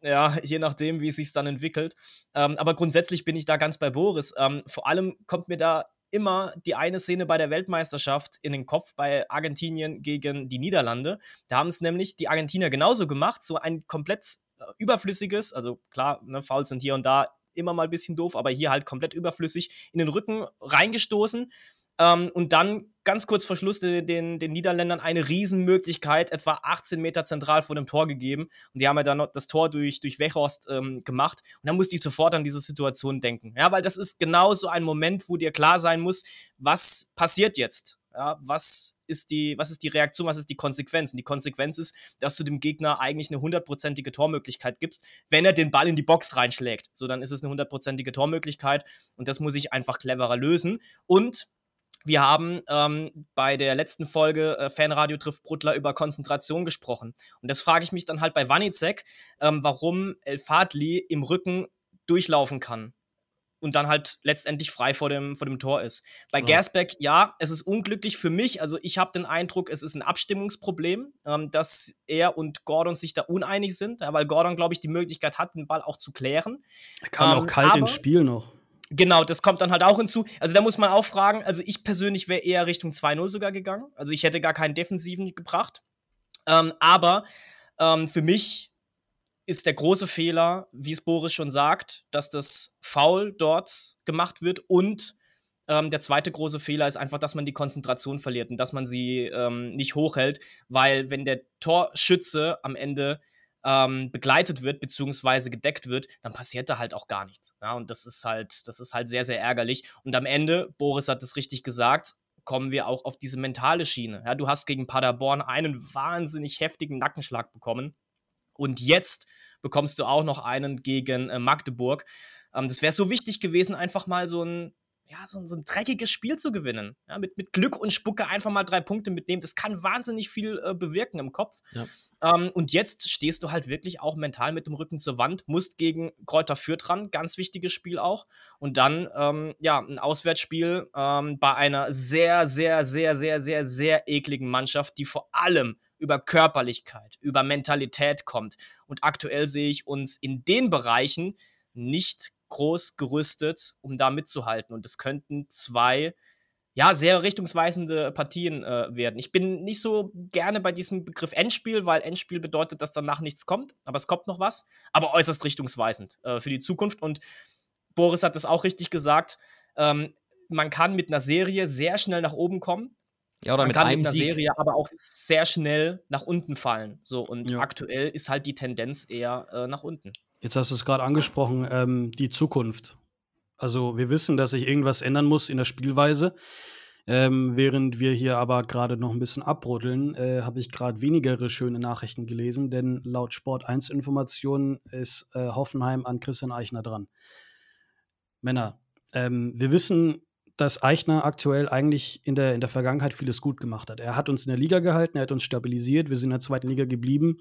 [SPEAKER 3] Ja, je nachdem, wie es sich dann entwickelt. Ähm, aber grundsätzlich bin ich da ganz bei Boris. Ähm, vor allem kommt mir da immer die eine Szene bei der Weltmeisterschaft in den Kopf bei Argentinien gegen die Niederlande. Da haben es nämlich die Argentinier genauso gemacht, so ein komplett äh, überflüssiges, also klar, ne, Fouls sind hier und da immer mal ein bisschen doof, aber hier halt komplett überflüssig, in den Rücken reingestoßen ähm, und dann ganz kurz vor Schluss den, den, Niederländern eine Riesenmöglichkeit, etwa 18 Meter zentral vor dem Tor gegeben. Und die haben ja dann das Tor durch, durch Wechhorst ähm, gemacht. Und dann musste ich sofort an diese Situation denken. Ja, weil das ist genau so ein Moment, wo dir klar sein muss, was passiert jetzt? Ja, was ist die, was ist die Reaktion, was ist die Konsequenz? Und die Konsequenz ist, dass du dem Gegner eigentlich eine hundertprozentige Tormöglichkeit gibst, wenn er den Ball in die Box reinschlägt. So, dann ist es eine hundertprozentige Tormöglichkeit und das muss ich einfach cleverer lösen. Und wir haben ähm, bei der letzten Folge äh, Fanradio trifft Bruttler über Konzentration gesprochen. Und das frage ich mich dann halt bei Wanizek, ähm, warum El Fadli im Rücken durchlaufen kann und dann halt letztendlich frei vor dem, vor dem Tor ist. Bei ja. Gersbeck, ja, es ist unglücklich für mich. Also ich habe den Eindruck, es ist ein Abstimmungsproblem, ähm, dass er und Gordon sich da uneinig sind, weil Gordon, glaube ich, die Möglichkeit hat, den Ball auch zu klären.
[SPEAKER 5] Er kam ähm, auch kalt ins Spiel noch.
[SPEAKER 3] Genau, das kommt dann halt auch hinzu. Also da muss man auch fragen, also ich persönlich wäre eher Richtung 2-0 sogar gegangen. Also ich hätte gar keinen Defensiven gebracht. Ähm, aber ähm, für mich ist der große Fehler, wie es Boris schon sagt, dass das Foul dort gemacht wird und ähm, der zweite große Fehler ist einfach, dass man die Konzentration verliert und dass man sie ähm, nicht hochhält, weil wenn der Torschütze am Ende ähm, begleitet wird beziehungsweise gedeckt wird, dann passiert da halt auch gar nichts. Ja, und das ist halt, das ist halt sehr, sehr ärgerlich. Und am Ende, Boris hat es richtig gesagt, kommen wir auch auf diese mentale Schiene. Ja, du hast gegen Paderborn einen wahnsinnig heftigen Nackenschlag bekommen. Und jetzt bekommst du auch noch einen gegen äh, Magdeburg. Ähm, das wäre so wichtig gewesen, einfach mal so ein, ja, so, so ein dreckiges Spiel zu gewinnen. Ja, mit, mit Glück und Spucke einfach mal drei Punkte mitnehmen. Das kann wahnsinnig viel äh, bewirken im Kopf. Ja. Ähm, und jetzt stehst du halt wirklich auch mental mit dem Rücken zur Wand, musst gegen Kräuter Fürth ran, ganz wichtiges Spiel auch. Und dann, ähm, ja, ein Auswärtsspiel ähm, bei einer sehr, sehr, sehr, sehr, sehr, sehr ekligen Mannschaft, die vor allem über Körperlichkeit, über Mentalität kommt. Und aktuell sehe ich uns in den Bereichen nicht groß gerüstet, um da mitzuhalten. Und es könnten zwei, ja, sehr richtungsweisende Partien äh, werden. Ich bin nicht so gerne bei diesem Begriff Endspiel, weil Endspiel bedeutet, dass danach nichts kommt, aber es kommt noch was, aber äußerst richtungsweisend äh, für die Zukunft. Und Boris hat es auch richtig gesagt. Ähm, man kann mit einer Serie sehr schnell nach oben kommen. Ja, oder Man mit kann mit einer Sieg. Serie aber auch sehr schnell nach unten fallen. So, und ja. aktuell ist halt die Tendenz eher äh, nach unten.
[SPEAKER 5] Jetzt hast du es gerade angesprochen, ähm, die Zukunft. Also wir wissen, dass sich irgendwas ändern muss in der Spielweise. Ähm, während wir hier aber gerade noch ein bisschen abruddeln, äh, habe ich gerade wenigere schöne Nachrichten gelesen, denn laut Sport 1 Informationen ist äh, Hoffenheim an Christian Eichner dran. Männer, ähm, wir wissen, dass Eichner aktuell eigentlich in der, in der Vergangenheit vieles gut gemacht hat. Er hat uns in der Liga gehalten, er hat uns stabilisiert, wir sind in der zweiten Liga geblieben.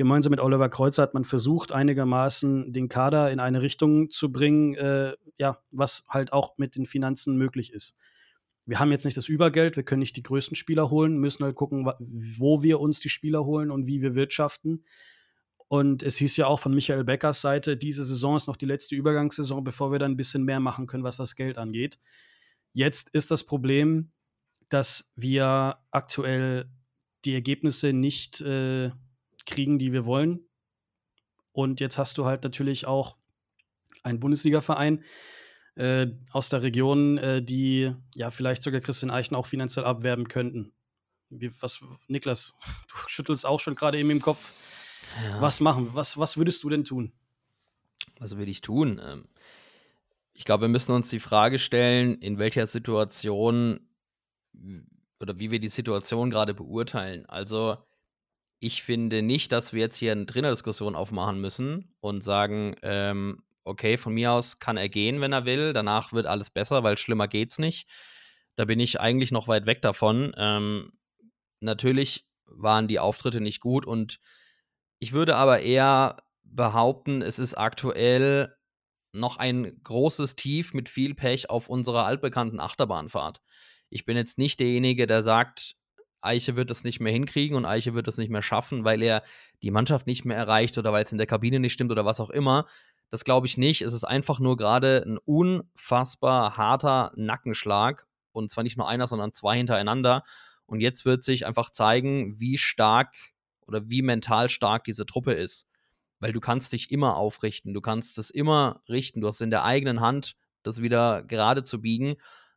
[SPEAKER 5] Gemeinsam mit Oliver Kreuzer hat man versucht, einigermaßen den Kader in eine Richtung zu bringen, äh, ja, was halt auch mit den Finanzen möglich ist. Wir haben jetzt nicht das Übergeld, wir können nicht die größten Spieler holen, müssen halt gucken, wo wir uns die Spieler holen und wie wir wirtschaften. Und es hieß ja auch von Michael Beckers Seite, diese Saison ist noch die letzte Übergangssaison, bevor wir dann ein bisschen mehr machen können, was das Geld angeht. Jetzt ist das Problem, dass wir aktuell die Ergebnisse nicht äh, kriegen, die wir wollen. Und jetzt hast du halt natürlich auch einen Bundesliga-Verein äh, aus der Region, äh, die ja vielleicht sogar Christian Eichen auch finanziell abwerben könnten. Wie, was, Niklas, du schüttelst auch schon gerade eben im Kopf. Ja. Was machen? Was, was würdest du denn tun?
[SPEAKER 4] Was würde ich tun? Ähm, ich glaube, wir müssen uns die Frage stellen, in welcher Situation oder wie wir die Situation gerade beurteilen. Also, ich finde nicht, dass wir jetzt hier eine Trainerdiskussion aufmachen müssen und sagen, ähm, okay, von mir aus kann er gehen, wenn er will. Danach wird alles besser, weil schlimmer geht's nicht. Da bin ich eigentlich noch weit weg davon. Ähm, natürlich waren die Auftritte nicht gut und ich würde aber eher behaupten, es ist aktuell noch ein großes Tief mit viel Pech auf unserer altbekannten Achterbahnfahrt. Ich bin jetzt nicht derjenige, der sagt, Eiche wird es nicht mehr hinkriegen und Eiche wird es nicht mehr schaffen, weil er die Mannschaft nicht mehr erreicht oder weil es in der Kabine nicht stimmt oder was auch immer. Das glaube ich nicht. Es ist einfach nur gerade ein unfassbar harter Nackenschlag und zwar nicht nur einer, sondern zwei hintereinander. Und jetzt wird sich einfach zeigen, wie stark oder wie mental stark diese Truppe ist. Weil du kannst dich immer aufrichten, du kannst es immer richten, du hast in der eigenen Hand, das wieder gerade zu biegen.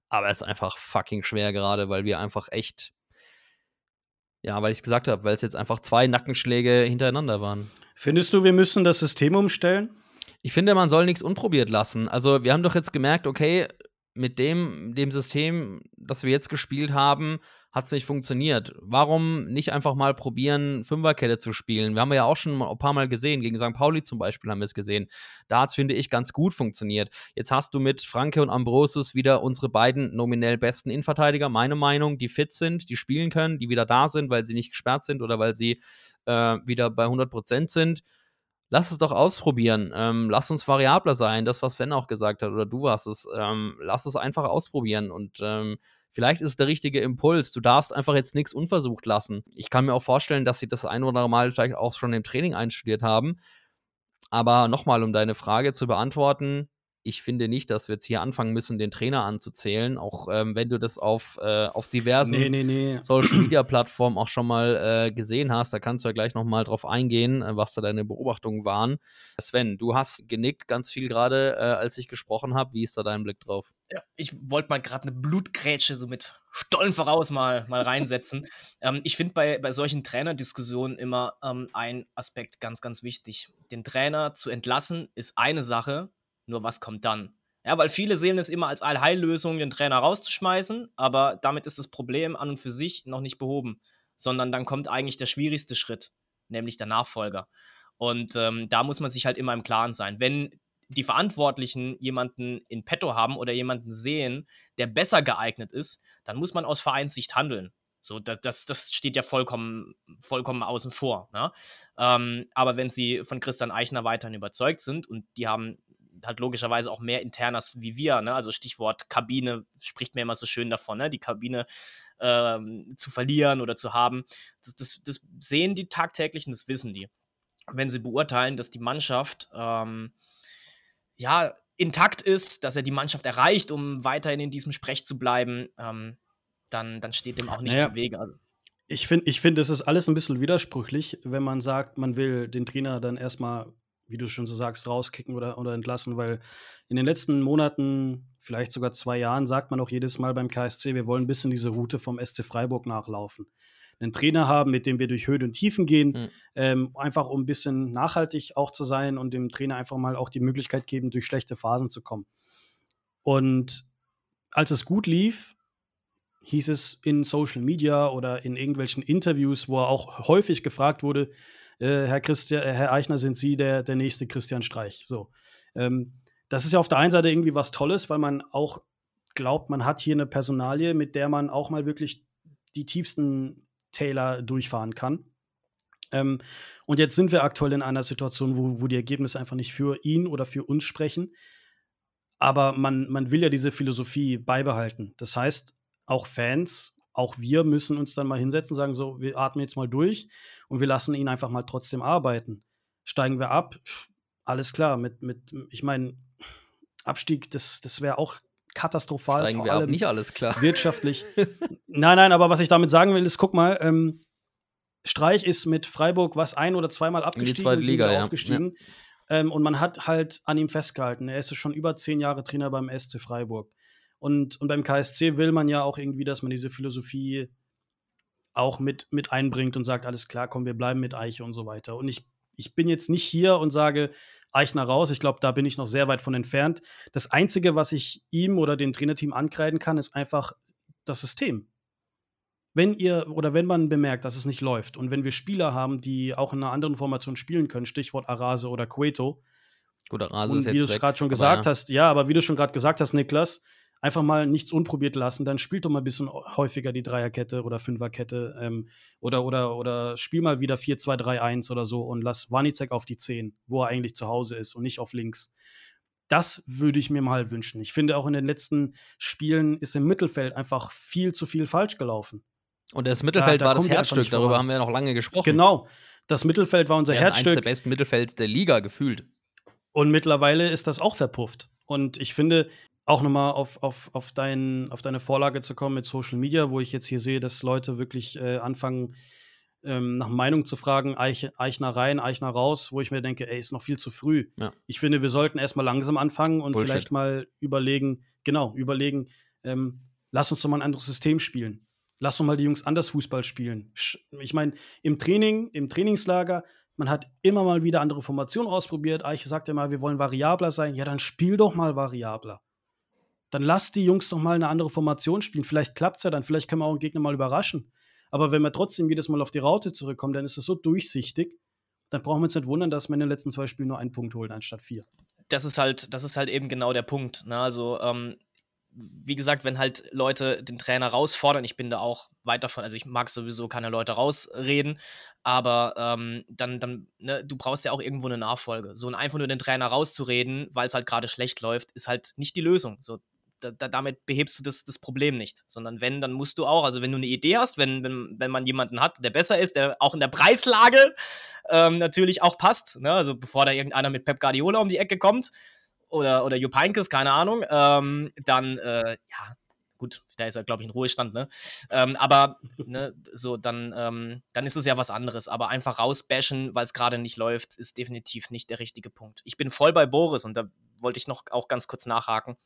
[SPEAKER 4] Aber es ist einfach fucking schwer gerade, weil wir einfach echt ja, weil ich es gesagt habe, weil es jetzt einfach zwei Nackenschläge hintereinander waren.
[SPEAKER 5] Findest du, wir müssen das System umstellen?
[SPEAKER 4] Ich finde, man soll nichts unprobiert lassen. Also, wir haben doch jetzt gemerkt, okay, mit dem, dem System, das wir jetzt gespielt haben, hat es nicht funktioniert. Warum nicht einfach mal probieren, Fünferkette zu spielen? Wir haben ja auch schon ein paar Mal gesehen, gegen St. Pauli zum Beispiel haben wir es gesehen. Da hat es, finde ich, ganz gut funktioniert. Jetzt hast du mit Franke und Ambrosius wieder unsere beiden nominell besten Innenverteidiger, meine Meinung, die fit sind, die spielen können, die wieder da sind, weil sie nicht gesperrt sind oder weil sie äh, wieder bei 100% sind lass es doch ausprobieren. Ähm, lass uns variabler sein. Das, was Sven auch gesagt hat, oder du warst es. Ähm, lass es einfach ausprobieren. Und ähm, vielleicht ist es der richtige Impuls. Du darfst einfach jetzt nichts unversucht lassen. Ich kann mir auch vorstellen, dass sie das ein oder andere Mal vielleicht auch schon im Training einstudiert haben. Aber nochmal, um deine Frage zu beantworten, ich finde nicht, dass wir jetzt hier anfangen müssen, den Trainer anzuzählen, auch ähm, wenn du das auf, äh, auf diversen
[SPEAKER 5] nee, nee, nee.
[SPEAKER 4] Social Media Plattformen auch schon mal äh, gesehen hast. Da kannst du ja gleich nochmal drauf eingehen, äh, was da deine Beobachtungen waren. Sven, du hast genickt ganz viel gerade, äh, als ich gesprochen habe. Wie ist da dein Blick drauf?
[SPEAKER 3] Ja, ich wollte mal gerade eine Blutgrätsche so mit Stollen voraus mal, mal reinsetzen. ähm, ich finde bei, bei solchen Trainerdiskussionen immer ähm, ein Aspekt ganz, ganz wichtig. Den Trainer zu entlassen ist eine Sache, nur was kommt dann? Ja, weil viele sehen es immer als Allheillösung, den Trainer rauszuschmeißen, aber damit ist das Problem an und für sich noch nicht behoben, sondern dann kommt eigentlich der schwierigste Schritt, nämlich der Nachfolger. Und ähm, da muss man sich halt immer im Klaren sein. Wenn die Verantwortlichen jemanden in petto haben oder jemanden sehen, der besser geeignet ist, dann muss man aus Vereinssicht handeln. So, das, das steht ja vollkommen, vollkommen außen vor. Ne? Ähm, aber wenn sie von Christian Eichner weiterhin überzeugt sind und die haben halt logischerweise auch mehr Internas wie wir, ne? Also Stichwort Kabine spricht mir immer so schön davon, ne? Die Kabine ähm, zu verlieren oder zu haben. Das, das, das sehen die tagtäglich und das wissen die. Wenn sie beurteilen, dass die Mannschaft ähm, ja intakt ist, dass er die Mannschaft erreicht, um weiterhin in diesem Sprech zu bleiben, ähm, dann, dann steht dem auch nichts naja. im Wege. Also,
[SPEAKER 5] ich finde, ich find, es ist alles ein bisschen widersprüchlich, wenn man sagt, man will den Trainer dann erstmal wie du schon so sagst, rauskicken oder, oder entlassen, weil in den letzten Monaten, vielleicht sogar zwei Jahren, sagt man auch jedes Mal beim KSC, wir wollen ein bisschen diese Route vom SC Freiburg nachlaufen. Einen Trainer haben, mit dem wir durch Höhen und Tiefen gehen, mhm. ähm, einfach um ein bisschen nachhaltig auch zu sein und dem Trainer einfach mal auch die Möglichkeit geben, durch schlechte Phasen zu kommen. Und als es gut lief, hieß es in Social Media oder in irgendwelchen Interviews, wo er auch häufig gefragt wurde, äh, Herr, Christian, äh, Herr Eichner, sind Sie der, der nächste Christian Streich. So. Ähm, das ist ja auf der einen Seite irgendwie was Tolles, weil man auch glaubt, man hat hier eine Personalie, mit der man auch mal wirklich die tiefsten Täler durchfahren kann. Ähm, und jetzt sind wir aktuell in einer Situation, wo, wo die Ergebnisse einfach nicht für ihn oder für uns sprechen. Aber man, man will ja diese Philosophie beibehalten. Das heißt, auch Fans auch wir müssen uns dann mal hinsetzen und sagen, so, wir atmen jetzt mal durch und wir lassen ihn einfach mal trotzdem arbeiten. Steigen wir ab, alles klar, mit, mit ich meine, Abstieg, das, das wäre auch katastrophal.
[SPEAKER 4] Steigen wir ab, nicht alles klar.
[SPEAKER 5] Wirtschaftlich. nein, nein, aber was ich damit sagen will, ist, guck mal, ähm, Streich ist mit Freiburg was ein- oder zweimal abgestiegen, in die
[SPEAKER 4] Liga, ja.
[SPEAKER 5] aufgestiegen. Ja. Ähm, und man hat halt an ihm festgehalten. Er ist schon über zehn Jahre Trainer beim SC Freiburg. Und, und beim KSC will man ja auch irgendwie, dass man diese Philosophie auch mit, mit einbringt und sagt, alles klar, komm, wir bleiben mit Eiche und so weiter. Und ich, ich bin jetzt nicht hier und sage, Eichner raus. Ich glaube, da bin ich noch sehr weit von entfernt. Das Einzige, was ich ihm oder dem Trainerteam ankreiden kann, ist einfach das System. Wenn ihr oder wenn man bemerkt, dass es nicht läuft und wenn wir Spieler haben, die auch in einer anderen Formation spielen können, Stichwort Arase oder Cueto.
[SPEAKER 4] Gut, Arase
[SPEAKER 5] und
[SPEAKER 4] ist
[SPEAKER 5] wie du es gerade schon gesagt ja. hast, ja, aber wie du schon gerade gesagt hast, Niklas, einfach mal nichts unprobiert lassen, dann spielt doch mal ein bisschen häufiger die Dreierkette oder Fünferkette ähm, oder, oder, oder spiel mal wieder 4-2-3-1 oder so und lass Wanicek auf die 10, wo er eigentlich zu Hause ist und nicht auf links. Das würde ich mir mal wünschen. Ich finde auch in den letzten Spielen ist im Mittelfeld einfach viel zu viel falsch gelaufen.
[SPEAKER 4] Und das Mittelfeld
[SPEAKER 5] da
[SPEAKER 4] war das Herzstück, darüber haben wir ja noch lange gesprochen.
[SPEAKER 5] Genau. Das Mittelfeld war unser
[SPEAKER 4] Wir
[SPEAKER 5] Herzstück.
[SPEAKER 4] der besten Mittelfelds der Liga gefühlt.
[SPEAKER 5] Und mittlerweile ist das auch verpufft. Und ich finde, auch nochmal auf, auf, auf, dein, auf deine Vorlage zu kommen mit Social Media, wo ich jetzt hier sehe, dass Leute wirklich äh, anfangen, ähm, nach Meinung zu fragen, Eich, Eichner rein, Eichner raus, wo ich mir denke, ey, ist noch viel zu früh.
[SPEAKER 4] Ja.
[SPEAKER 5] Ich finde, wir sollten erstmal langsam anfangen und
[SPEAKER 4] Bullshit.
[SPEAKER 5] vielleicht mal überlegen, genau, überlegen, ähm, lass uns doch mal ein anderes System spielen. Lass doch mal die Jungs anders Fußball spielen. Ich meine, im Training, im Trainingslager, man hat immer mal wieder andere Formationen ausprobiert. Eiche sagt immer, wir wollen variabler sein. Ja, dann spiel doch mal variabler. Dann lass die Jungs doch mal eine andere Formation spielen. Vielleicht klappt es ja dann, vielleicht können wir auch einen Gegner mal überraschen. Aber wenn wir trotzdem jedes Mal auf die Raute zurückkommen, dann ist es so durchsichtig, dann brauchen wir uns nicht wundern, dass wir in den letzten zwei Spielen nur einen Punkt holen anstatt vier.
[SPEAKER 3] das ist halt, das ist halt eben genau der Punkt. Ne? Also, ähm, wie gesagt, wenn halt Leute den Trainer rausfordern, ich bin da auch weit davon, also ich mag sowieso keine Leute rausreden, aber ähm, dann, dann, ne, du brauchst ja auch irgendwo eine Nachfolge. So und einfach nur den Trainer rauszureden, weil es halt gerade schlecht läuft, ist halt nicht die Lösung. So, da, da, damit behebst du das, das Problem nicht. Sondern wenn, dann musst du auch, also wenn du eine Idee hast, wenn, wenn, wenn man jemanden hat, der besser ist, der auch in der Preislage ähm, natürlich auch passt, ne? also bevor da irgendeiner mit Pep Guardiola um die Ecke kommt oder, oder Jupp Heynckes, keine Ahnung, ähm, dann, äh, ja, gut, da ist er, glaube ich, in Ruhestand, ne? Ähm, aber, ne, so, dann, ähm, dann ist es ja was anderes. Aber einfach rausbashen, weil es gerade nicht läuft, ist definitiv nicht der richtige Punkt. Ich bin voll bei Boris und da wollte ich noch auch ganz kurz nachhaken.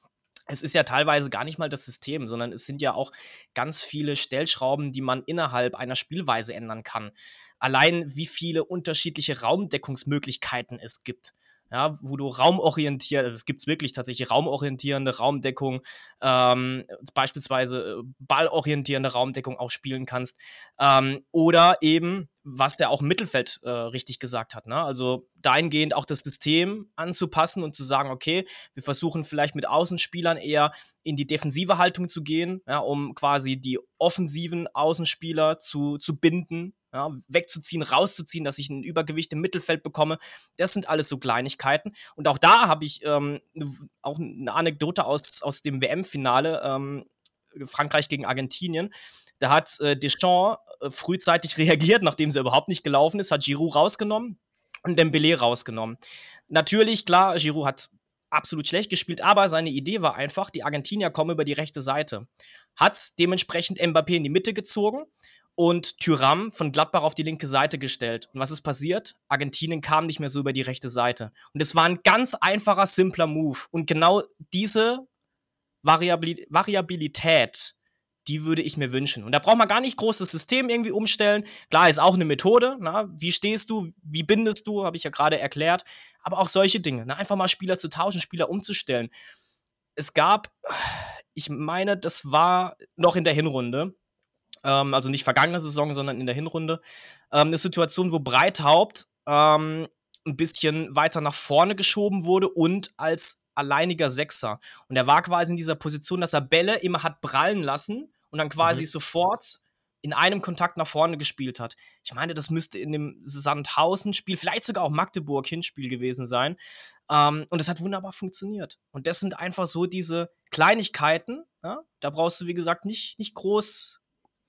[SPEAKER 3] Es ist ja teilweise gar nicht mal das System, sondern es sind ja auch ganz viele Stellschrauben, die man innerhalb einer Spielweise ändern kann. Allein wie viele unterschiedliche Raumdeckungsmöglichkeiten es gibt ja, wo du raumorientiert, also es gibt wirklich tatsächlich raumorientierende Raumdeckung, ähm, beispielsweise äh, ballorientierende Raumdeckung auch spielen kannst. Ähm, oder eben, was der auch im Mittelfeld äh, richtig gesagt hat, ne? Also dahingehend auch das System anzupassen und zu sagen, okay, wir versuchen vielleicht mit Außenspielern eher in die defensive Haltung zu gehen, ja, um quasi die offensiven Außenspieler zu, zu binden, ja, wegzuziehen, rauszuziehen, dass ich ein Übergewicht im Mittelfeld bekomme. Das sind alles so Kleinigkeiten. Und auch da habe ich ähm, auch eine Anekdote aus, aus dem WM-Finale, ähm, Frankreich gegen Argentinien. Da hat äh, Deschamps äh, frühzeitig reagiert, nachdem sie überhaupt nicht gelaufen ist, hat Giroud rausgenommen und Dembélé rausgenommen. Natürlich, klar, Giroud hat absolut schlecht gespielt, aber seine Idee war einfach, die Argentinier kommen über die rechte Seite. Hat dementsprechend Mbappé in die Mitte gezogen und Tyram von Gladbach auf die linke Seite gestellt. Und was ist passiert? Argentinien kam nicht mehr so über die rechte Seite. Und es war ein ganz einfacher, simpler Move. Und genau diese Variabil Variabilität, die würde ich mir wünschen. Und da braucht man gar nicht großes System irgendwie umstellen. Klar, ist auch eine Methode. Na? Wie stehst du? Wie bindest du? Habe ich ja gerade erklärt. Aber auch solche Dinge. Na? Einfach mal Spieler zu tauschen, Spieler umzustellen. Es gab, ich meine, das war noch in der Hinrunde, ähm, also nicht vergangene Saison, sondern in der Hinrunde, ähm, eine Situation, wo Breithaupt ähm, ein bisschen weiter nach vorne geschoben wurde und als alleiniger Sechser. Und er war quasi in dieser Position, dass er Bälle immer hat prallen lassen und dann quasi
[SPEAKER 4] Mhm.
[SPEAKER 3] sofort in einem Kontakt nach vorne gespielt hat. Ich meine, das müsste in dem Sandhausen-Spiel, vielleicht sogar auch Magdeburg-Hinspiel gewesen sein. Ähm, und das hat wunderbar funktioniert. Und das sind einfach so diese Kleinigkeiten. Ja? Da brauchst du, wie gesagt, nicht, nicht groß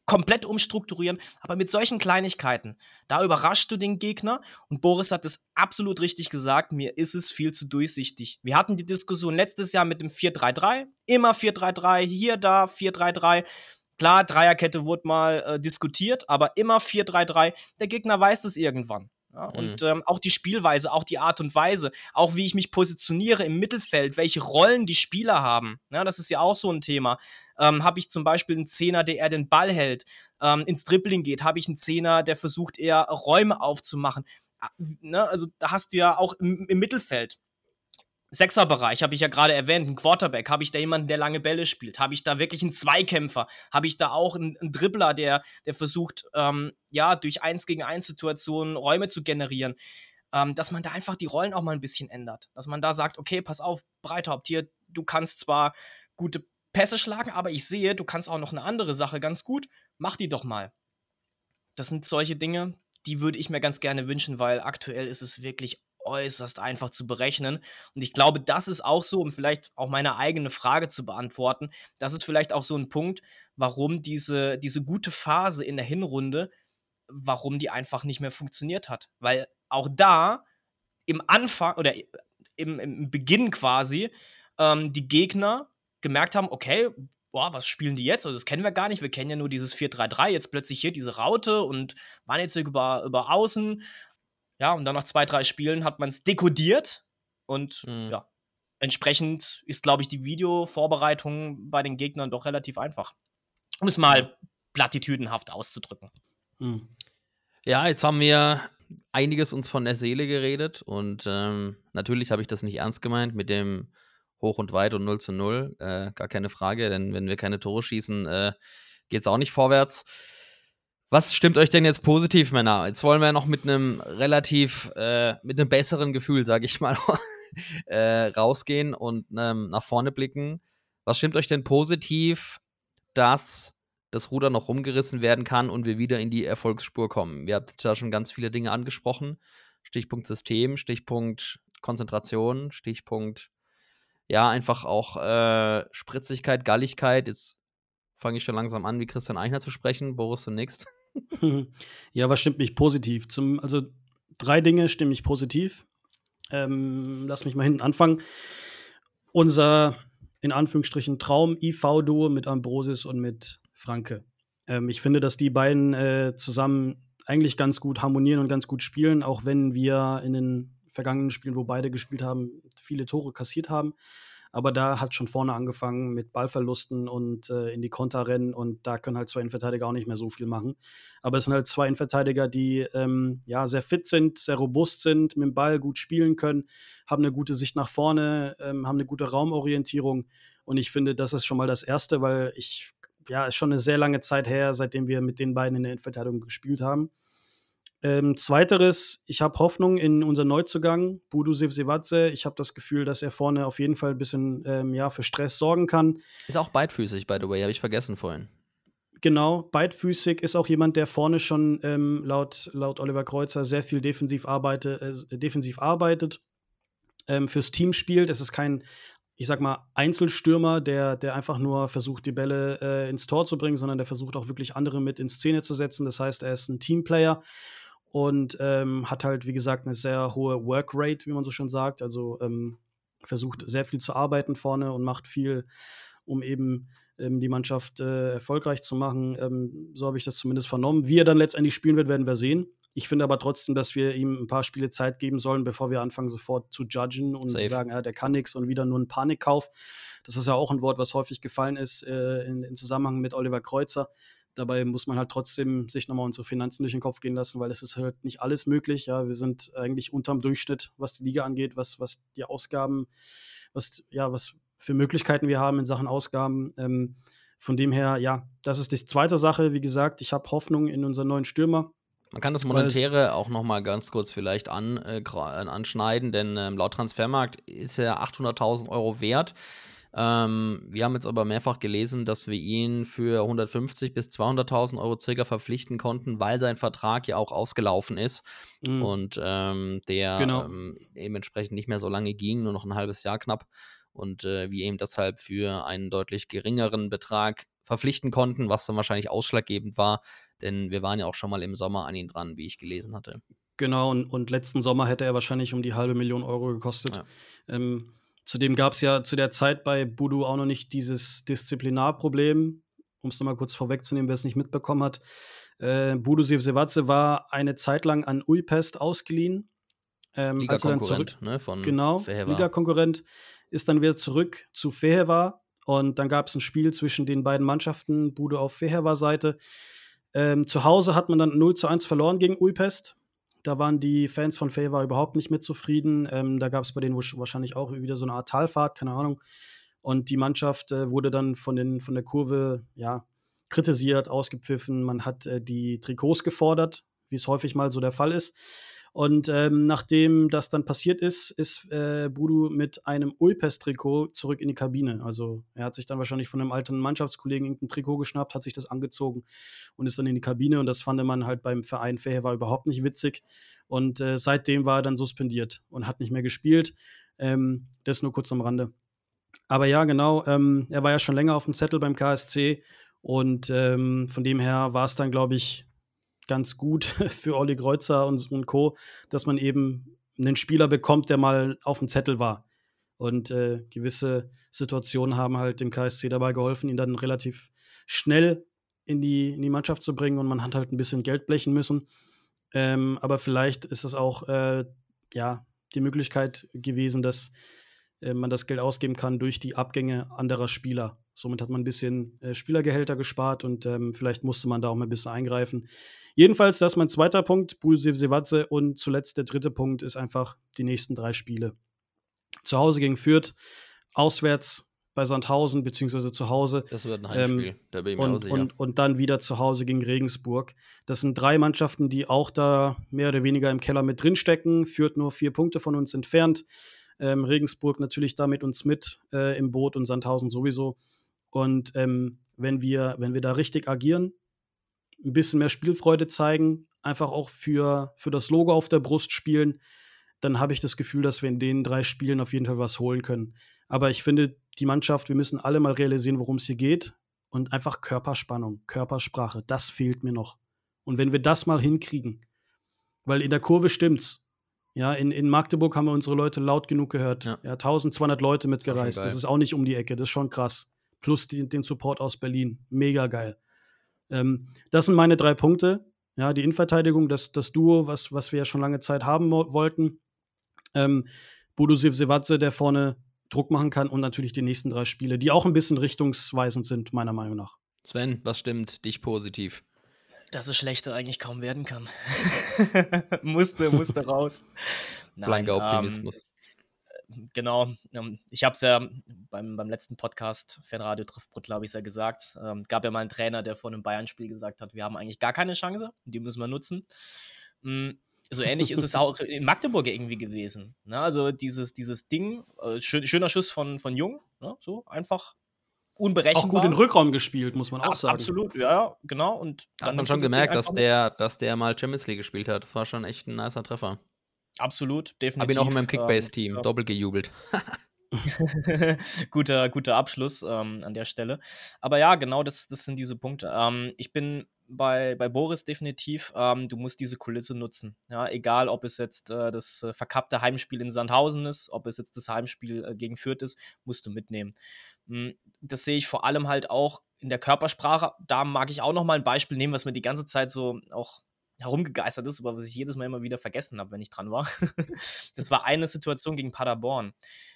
[SPEAKER 3] komplett umstrukturieren, aber mit solchen Kleinigkeiten, da überraschst du den Gegner und Boris hat es absolut richtig gesagt, mir ist es viel zu durchsichtig. Wir hatten die Diskussion letztes Jahr mit dem 4-3-3, immer 4-3-3, hier, da, 4-3-3. Klar, Dreierkette wurde mal äh, diskutiert, aber immer 4-3-3. Der Gegner weiß das irgendwann. Ja,
[SPEAKER 4] Mhm.
[SPEAKER 3] Und ähm, auch die Spielweise, auch die Art und Weise, auch wie ich mich positioniere im Mittelfeld, welche Rollen die Spieler haben. Ja, das ist ja auch so ein Thema. Ähm, habe ich zum Beispiel einen Zehner, der eher den Ball hält, ähm, ins Dribbling geht, habe ich einen Zehner, der versucht eher Räume aufzumachen. Ah, Ne? Also da hast du ja auch im, im Mittelfeld. Sechserbereich habe ich ja gerade erwähnt, ein Quarterback, habe ich da jemanden, der lange Bälle spielt? Habe ich da wirklich einen Zweikämpfer? Habe ich da auch einen, einen Dribbler, der, der versucht, ähm, ja, durch Eins gegen Eins Situationen Räume zu generieren? Ähm, dass man da einfach die Rollen auch mal ein bisschen ändert. Dass man da sagt, okay, pass auf, Breithaupt, hier, du kannst zwar gute Pässe schlagen, aber ich sehe, du kannst auch noch eine andere Sache ganz gut. Mach die doch mal. Das sind solche Dinge, die würde ich mir ganz gerne wünschen, weil aktuell ist es wirklich äußerst einfach zu berechnen. Und ich glaube, das ist auch so, um vielleicht auch meine eigene Frage zu beantworten, das ist vielleicht auch so ein Punkt, warum diese, diese gute Phase in der Hinrunde, warum die einfach nicht mehr funktioniert hat. Weil auch da im Anfang oder im, im Beginn quasi ähm, die Gegner gemerkt haben, okay, boah, was spielen die jetzt? Also das kennen wir gar nicht. Wir kennen ja nur dieses 4-3-3, jetzt plötzlich hier diese Raute und waren jetzt über, über Außen. Ja, und dann nach zwei, drei Spielen hat man es dekodiert und mhm. ja, entsprechend ist, glaube ich, die Videovorbereitung bei den Gegnern doch relativ einfach. Um es mal plattitüdenhaft auszudrücken.
[SPEAKER 4] Mhm. Ja, jetzt haben wir einiges uns von der Seele geredet und ähm, natürlich habe ich das nicht ernst gemeint mit dem hoch und weit und 0 zu 0. Äh, gar keine Frage, denn wenn wir keine Tore schießen, äh, geht es auch nicht vorwärts. Was stimmt euch denn jetzt positiv, Männer? Jetzt wollen wir noch mit einem relativ, äh, mit einem besseren Gefühl, sage ich mal, äh, rausgehen und ähm, nach vorne blicken. Was stimmt euch denn positiv, dass das Ruder noch rumgerissen werden kann und wir wieder in die Erfolgsspur kommen? Wir haben da schon ganz viele Dinge angesprochen. Stichpunkt System, Stichpunkt Konzentration, Stichpunkt ja, einfach auch äh, Spritzigkeit, Galligkeit. Jetzt fange ich schon langsam an, wie Christian Eichner zu sprechen. Boris zunächst.
[SPEAKER 5] Ja, was stimmt mich positiv? Zum, also drei Dinge stimmen mich positiv. Ähm, lass mich mal hinten anfangen. Unser in Anführungsstrichen Traum-IV-Duo mit Ambrosis und mit Franke. Ähm, ich finde, dass die beiden äh, zusammen eigentlich ganz gut harmonieren und ganz gut spielen, auch wenn wir in den vergangenen Spielen, wo beide gespielt haben, viele Tore kassiert haben. Aber da hat schon vorne angefangen mit Ballverlusten und äh, in die Konter rennen und da können halt zwei Innenverteidiger auch nicht mehr so viel machen. Aber es sind halt zwei Innenverteidiger, die ähm, ja sehr fit sind, sehr robust sind, mit dem Ball gut spielen können, haben eine gute Sicht nach vorne, ähm, haben eine gute Raumorientierung. Und ich finde, das ist schon mal das Erste, weil ich, ja, ist schon eine sehr lange Zeit her, seitdem wir mit den beiden in der Innenverteidigung gespielt haben. Ähm, zweiteres, ich habe Hoffnung in unseren Neuzugang, Budu Sevsevatse. Ich habe das Gefühl, dass er vorne auf jeden Fall ein bisschen ähm, ja, für Stress sorgen kann.
[SPEAKER 4] Ist auch beidfüßig, by the way, habe ich vergessen vorhin.
[SPEAKER 5] Genau, beidfüßig ist auch jemand, der vorne schon ähm, laut, laut Oliver Kreuzer sehr viel defensiv, arbeite, äh, defensiv arbeitet, ähm, fürs Team spielt. Es ist kein, ich sag mal, Einzelstürmer, der, der einfach nur versucht, die Bälle äh, ins Tor zu bringen, sondern der versucht auch wirklich andere mit in Szene zu setzen. Das heißt, er ist ein Teamplayer und ähm, hat halt, wie gesagt, eine sehr hohe Workrate, wie man so schon sagt. Also ähm, versucht sehr viel zu arbeiten vorne und macht viel, um eben ähm, die Mannschaft äh, erfolgreich zu machen. Ähm, so habe ich das zumindest vernommen. Wie er dann letztendlich spielen wird, werden wir sehen. Ich finde aber trotzdem, dass wir ihm ein paar Spiele Zeit geben sollen, bevor wir anfangen, sofort zu judgen und Safe. sagen, ja, der kann nichts und wieder nur ein Panikkauf. Das ist ja auch ein Wort, was häufig gefallen ist äh, in, in Zusammenhang mit Oliver Kreuzer. Dabei muss man halt trotzdem sich nochmal unsere Finanzen durch den Kopf gehen lassen, weil es ist halt nicht alles möglich. Ja, wir sind eigentlich unterm Durchschnitt, was die Liga angeht, was, was die Ausgaben, was, ja, was für Möglichkeiten wir haben in Sachen Ausgaben. Ähm, von dem her, ja, das ist die zweite Sache. Wie gesagt, ich habe Hoffnung in unseren neuen Stürmer.
[SPEAKER 4] Man kann das Monetäre auch noch mal ganz kurz vielleicht an, äh, anschneiden, denn ähm, laut Transfermarkt ist er 800.000 Euro wert. Ähm, wir haben jetzt aber mehrfach gelesen, dass wir ihn für 150 bis 200.000 Euro circa verpflichten konnten, weil sein Vertrag ja auch ausgelaufen ist mhm. und ähm, der genau. ähm, eben entsprechend nicht mehr so lange ging, nur noch ein halbes Jahr knapp. Und äh, wir eben deshalb für einen deutlich geringeren Betrag verpflichten konnten, was dann wahrscheinlich ausschlaggebend war, denn wir waren ja auch schon mal im Sommer an ihn dran, wie ich gelesen hatte.
[SPEAKER 5] Genau, und, und letzten Sommer hätte er wahrscheinlich um die halbe Million Euro gekostet. Ja. Ähm, Zudem gab es ja zu der Zeit bei Budu auch noch nicht dieses Disziplinarproblem, um es nochmal kurz vorwegzunehmen, wer es nicht mitbekommen hat. Äh, Budu Sevsevatze war eine Zeit lang an Uipest ausgeliehen.
[SPEAKER 4] Ähm, Liga-Konkurrent, ne, von
[SPEAKER 5] Genau, Liga-Konkurrent, ist dann wieder zurück zu Fehewa und dann gab es ein Spiel zwischen den beiden Mannschaften, Bude auf Fehewa-Seite. Ähm, zu Hause hat man dann 0 zu 1 verloren gegen Uipest. Da waren die Fans von Favor überhaupt nicht mit zufrieden. Ähm, da gab es bei denen wahrscheinlich auch wieder so eine Art Talfahrt, keine Ahnung. Und die Mannschaft äh, wurde dann von, den, von der Kurve ja, kritisiert, ausgepfiffen. Man hat äh, die Trikots gefordert, wie es häufig mal so der Fall ist. Und ähm, nachdem das dann passiert ist, ist äh, Budu mit einem Ulpes-Trikot zurück in die Kabine. Also er hat sich dann wahrscheinlich von einem alten Mannschaftskollegen irgendein Trikot geschnappt, hat sich das angezogen und ist dann in die Kabine. Und das fand man halt beim Verein Fair war überhaupt nicht witzig. Und äh, seitdem war er dann suspendiert und hat nicht mehr gespielt. Ähm, das nur kurz am Rande. Aber ja, genau, ähm, er war ja schon länger auf dem Zettel beim KSC Und ähm, von dem her war es dann, glaube ich, ganz gut für Olli Kreuzer und, und Co., dass man eben einen Spieler bekommt, der mal auf dem Zettel war. Und äh, gewisse Situationen haben halt dem KSC dabei geholfen, ihn dann relativ schnell in die, in die Mannschaft zu bringen und man hat halt ein bisschen Geld blechen müssen. Ähm, aber vielleicht ist es auch äh, ja, die Möglichkeit gewesen, dass äh, man das Geld ausgeben kann durch die Abgänge anderer Spieler. Somit hat man ein bisschen äh, Spielergehälter gespart und ähm, vielleicht musste man da auch mal ein bisschen eingreifen. Jedenfalls, das ist mein zweiter Punkt, Bulsev Sevatze. Und zuletzt der dritte Punkt ist einfach die nächsten drei Spiele. Zu Hause gegen Fürth, auswärts bei Sandhausen, beziehungsweise zu Hause.
[SPEAKER 4] Das wird ein Heimspiel,
[SPEAKER 5] ähm,
[SPEAKER 4] da bin ich mir
[SPEAKER 5] und,
[SPEAKER 4] auch sicher.
[SPEAKER 5] und, und dann wieder zu Hause gegen Regensburg. Das sind drei Mannschaften, die auch da mehr oder weniger im Keller mit drinstecken. Führt nur vier Punkte von uns entfernt. Ähm, Regensburg natürlich da mit uns mit äh, im Boot und Sandhausen sowieso. Und ähm, wenn, wir, wenn wir da richtig agieren, ein bisschen mehr Spielfreude zeigen, einfach auch für, für das Logo auf der Brust spielen, dann habe ich das Gefühl, dass wir in den drei Spielen auf jeden Fall was holen können. Aber ich finde, die Mannschaft, wir müssen alle mal realisieren, worum es hier geht. Und einfach Körperspannung, Körpersprache, das fehlt mir noch. Und wenn wir das mal hinkriegen, weil in der Kurve stimmt's. Ja, in, in Magdeburg haben wir unsere Leute laut genug gehört.
[SPEAKER 4] Ja.
[SPEAKER 5] Ja, 1200 Leute mitgereist. Das ist auch nicht um die Ecke, das ist schon krass. Plus die, den Support aus Berlin. Mega geil. Ähm, das sind meine drei Punkte. Ja, die Innenverteidigung, das, das Duo, was, was wir ja schon lange Zeit haben wo- wollten. Ähm, Bodo Sevadze, der vorne Druck machen kann und natürlich die nächsten drei Spiele, die auch ein bisschen richtungsweisend sind, meiner Meinung nach.
[SPEAKER 4] Sven, was stimmt dich positiv?
[SPEAKER 3] Dass es schlechter eigentlich kaum werden kann. musste, musste raus. Nein,
[SPEAKER 4] Blanker
[SPEAKER 3] ähm,
[SPEAKER 4] Optimismus.
[SPEAKER 3] Genau. Ähm, ich habe es ja beim, beim letzten Podcast, Fanradio trifft Brot, habe ich es ja gesagt. Ähm, gab ja mal einen Trainer, der vor einem Bayern-Spiel gesagt hat, wir haben eigentlich gar keine Chance, die müssen wir nutzen. Mm, so ähnlich ist es auch in Magdeburg irgendwie gewesen. Ne? Also dieses, dieses Ding, äh, schön, schöner Schuss von, von Jung, ne? so einfach unberechenbar.
[SPEAKER 5] Auch gut in Rückraum gespielt, muss man auch sagen.
[SPEAKER 3] Absolut, ja, genau. Und
[SPEAKER 4] Hat man schon gemerkt, dass der, dass der mal Champions League gespielt hat. Das war schon echt ein nicer Treffer.
[SPEAKER 3] Absolut, definitiv.
[SPEAKER 4] Hab ihn auch in meinem Kickbase-Team
[SPEAKER 3] ähm,
[SPEAKER 4] doppelt gejubelt.
[SPEAKER 3] guter, guter Abschluss ähm, an der Stelle. Aber ja, genau das, das sind diese Punkte. Ähm, ich bin bei, bei Boris definitiv, ähm, du musst diese Kulisse nutzen. Ja, egal, ob es jetzt äh, das äh, verkappte Heimspiel in Sandhausen ist, ob es jetzt das Heimspiel äh, gegen Fürth ist, musst du mitnehmen. Mm, Das sehe ich vor allem halt auch in der Körpersprache. Da mag ich auch noch mal ein Beispiel nehmen, was mir die ganze Zeit so auch herumgegeistert ist, aber was ich jedes Mal immer wieder vergessen habe, wenn ich dran war. das war eine Situation gegen Paderborn.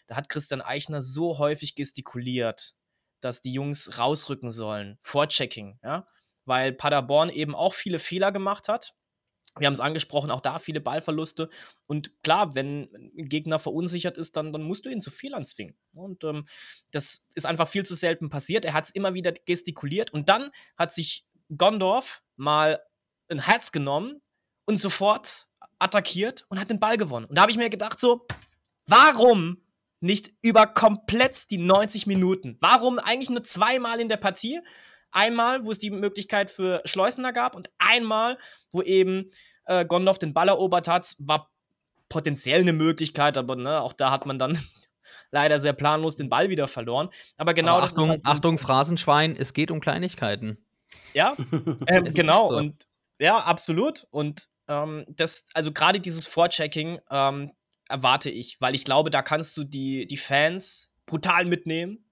[SPEAKER 3] Da hat Christian Eichner so häufig gestikuliert, dass die Jungs rausrücken sollen. Vorchecking, ja. Weil Paderborn eben auch viele Fehler gemacht hat. Wir haben es angesprochen, auch da viele Ballverluste. Und klar, wenn ein Gegner verunsichert ist, dann, dann musst du ihn zu Fehlern zwingen. Und ähm, das ist einfach viel zu selten passiert. Er hat es immer wieder gestikuliert. Und dann hat sich Gondorf mal ein Herz genommen und sofort attackiert und hat den Ball gewonnen. Und da habe ich mir gedacht, so, warum nicht über komplett die 90 Minuten? Warum eigentlich nur zweimal in der Partie? Einmal, wo es die Möglichkeit für Schleusener gab und einmal, wo eben äh, Gondorf den Ball erobert hat, war potenziell eine Möglichkeit, aber ne, auch da hat man dann leider sehr planlos den Ball wieder verloren. Aber genau
[SPEAKER 4] Aber
[SPEAKER 3] das
[SPEAKER 4] Achtung,
[SPEAKER 3] ist halt so
[SPEAKER 4] Achtung. Phrasenschwein, es geht um Kleinigkeiten.
[SPEAKER 3] Ja,
[SPEAKER 4] ist
[SPEAKER 3] genau.
[SPEAKER 4] so.
[SPEAKER 3] Und ja, absolut. Und ähm, das, also gerade dieses Vorchecking ähm, erwarte ich, weil ich glaube, da kannst du die, die Fans brutal mitnehmen.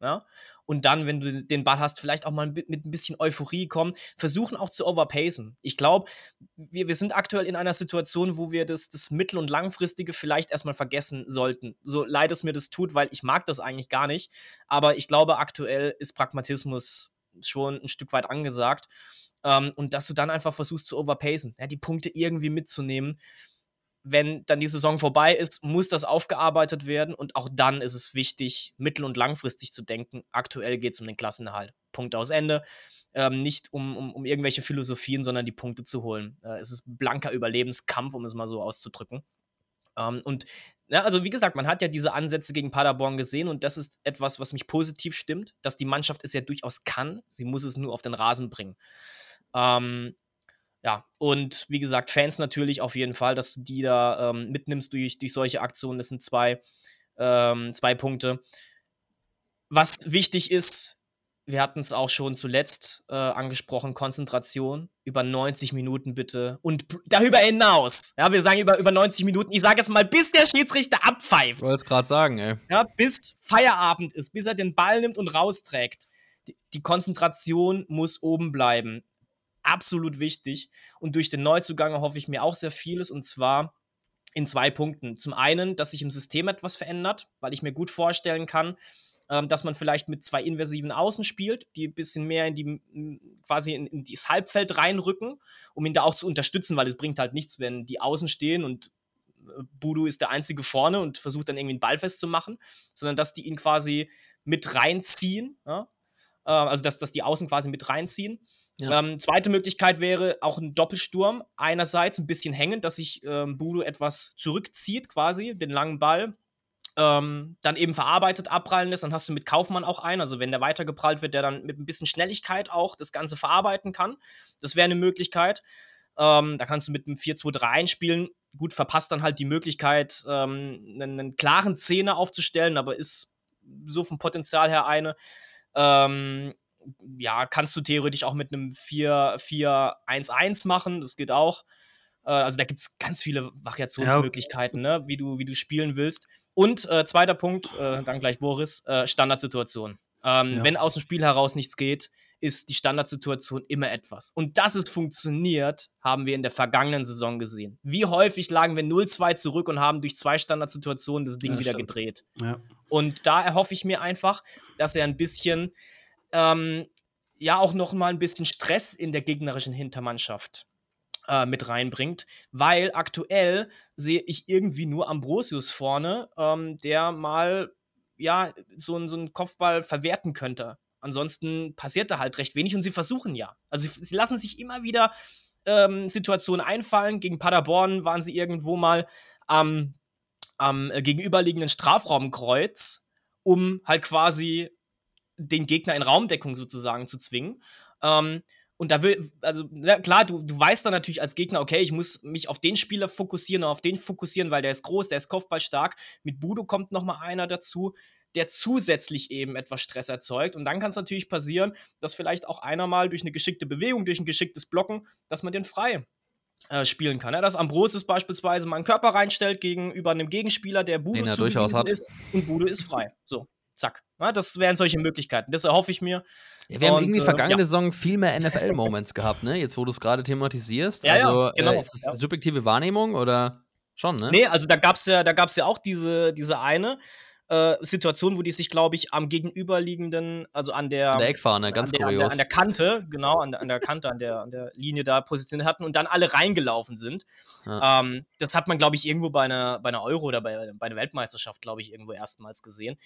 [SPEAKER 3] Ja. Und dann, wenn du den Ball hast, vielleicht auch mal mit, ein bisschen Euphorie kommen, versuchen auch zu overpacen. Ich glaube, wir, wir sind aktuell in einer Situation, wo wir das, das mittel- und langfristige vielleicht erstmal vergessen sollten. So leid es mir das tut, weil ich mag das eigentlich gar nicht. Aber ich glaube, aktuell ist Pragmatismus schon ein Stück weit angesagt. Ähm, und dass du dann einfach versuchst zu overpacen, ja, die Punkte irgendwie mitzunehmen. Wenn dann die Saison vorbei ist, muss das aufgearbeitet werden und auch dann ist es wichtig, mittel- und langfristig zu denken. Aktuell geht es um den Klassenerhalt. Punkt aus Ende. Ähm, nicht um, um, um irgendwelche Philosophien, sondern die Punkte zu holen. Äh, es ist blanker Überlebenskampf, um es mal so auszudrücken. Ähm, und ja, also wie gesagt, man hat ja diese Ansätze gegen Paderborn gesehen und das ist etwas, was mich positiv stimmt, dass die Mannschaft es ja durchaus kann. Sie muss es nur auf den Rasen bringen. Ähm, ja, und wie gesagt, Fans natürlich auf jeden Fall, dass du die da ähm, mitnimmst durch, durch solche Aktionen. Das sind zwei, ähm, zwei Punkte. Was wichtig ist, wir hatten es auch schon zuletzt äh, angesprochen, Konzentration über 90 Minuten bitte und darüber hinaus. Ja, wir sagen über, über 90 Minuten. Ich sage jetzt mal, bis der Schiedsrichter abpfeift.
[SPEAKER 4] Ich wollte es gerade sagen, ey.
[SPEAKER 3] Ja, bis Feierabend ist, bis er den Ball nimmt und rausträgt. Die, die Konzentration muss oben bleiben. Absolut wichtig. Und durch den Neuzugang hoffe ich mir auch sehr vieles und zwar in zwei Punkten. Zum einen, dass sich im System etwas verändert, weil ich mir gut vorstellen kann, ähm, dass man vielleicht mit zwei inversiven Außen spielt, die ein bisschen mehr in die quasi in, in das Halbfeld reinrücken, um ihn da auch zu unterstützen, weil es bringt halt nichts, wenn die Außen stehen und äh, Budu ist der einzige vorne und versucht dann irgendwie einen Ball festzumachen, sondern dass die ihn quasi mit reinziehen, ja? Äh, also dass, dass die Außen quasi mit reinziehen. Ja. Ähm, zweite Möglichkeit wäre auch ein Doppelsturm. Einerseits ein bisschen hängend, dass sich ähm, Budu etwas zurückzieht, quasi, den langen Ball ähm, dann eben verarbeitet abprallen lässt, dann hast du mit Kaufmann auch einen, also wenn der weitergeprallt wird, der dann mit ein bisschen Schnelligkeit auch das Ganze verarbeiten kann. Das wäre eine Möglichkeit. Ähm, da kannst du mit einem 4-2-3 einspielen. Gut, verpasst dann halt die Möglichkeit, ähm, einen, einen, klaren Zehner aufzustellen, aber ist so vom Potenzial her eine. Ähm, ja, kannst du theoretisch auch mit einem 4-4-1-1 machen, das geht auch. Äh, also da gibt es ganz viele Variationsmöglichkeiten, ja. ne? wie, du, wie du spielen willst. Und äh, zweiter Punkt, äh, dann gleich Boris, äh, Standardsituation. Ähm, ja. Wenn aus dem Spiel heraus nichts geht, ist die Standardsituation immer etwas. Und dass es funktioniert, haben wir in der vergangenen Saison gesehen. Wie häufig lagen wir 0-2 zurück und haben durch zwei Standardsituationen das Ding ja, wieder stimmt. gedreht. Ja. Und da erhoffe ich mir einfach, dass er ein bisschen, ähm, ja, auch noch mal ein bisschen Stress in der gegnerischen Hintermannschaft äh, mit reinbringt, weil aktuell sehe ich irgendwie nur Ambrosius vorne, ähm, der mal ja so, so einen Kopfball verwerten könnte. Ansonsten passiert da halt recht wenig und sie versuchen ja. Also sie, sie lassen sich immer wieder ähm, Situationen einfallen. Gegen Paderborn waren sie irgendwo mal am, am gegenüberliegenden Strafraumkreuz, um halt quasi den Gegner in Raumdeckung sozusagen zu zwingen. Ähm, und da will, also ja, klar, du, du weißt dann natürlich als Gegner, okay, ich muss mich auf den Spieler fokussieren, auf den fokussieren, weil der ist groß, der ist kopfballstark. Mit Budo kommt noch mal einer dazu, der zusätzlich eben etwas Stress erzeugt. Und dann kann es natürlich passieren, dass vielleicht auch einer mal durch eine geschickte Bewegung, durch ein geschicktes Blocken, dass man den frei äh, spielen kann. Ja, dass Ambrosius beispielsweise mal einen Körper reinstellt gegenüber einem Gegenspieler, der Budo zugewiesen ist und Budo ist frei. So zack. Ja, das wären solche Möglichkeiten. Das erhoffe ich mir.
[SPEAKER 4] Ja, wir und, haben irgendwie äh, vergangene ja. Saison viel mehr NFL-Moments gehabt, ne? Jetzt, wo du es gerade thematisierst.
[SPEAKER 3] Ja,
[SPEAKER 4] also,
[SPEAKER 3] ja, genau.
[SPEAKER 4] Äh, ist das subjektive Wahrnehmung oder schon, ne?
[SPEAKER 3] Nee, also da gab es ja, ja auch diese, diese eine, äh, Situation, wo die sich, glaube ich, am gegenüberliegenden, also an der,
[SPEAKER 4] an der Eckfahne, ganz
[SPEAKER 3] an der,
[SPEAKER 4] kurios.
[SPEAKER 3] An der, an der Kante, genau, an der, an der Kante, an der, an der Linie da positioniert hatten und dann alle reingelaufen sind. Ja. Ähm, das hat man, glaube ich, irgendwo bei einer, bei einer Euro oder bei, bei einer Weltmeisterschaft, glaube ich, irgendwo erstmals gesehen.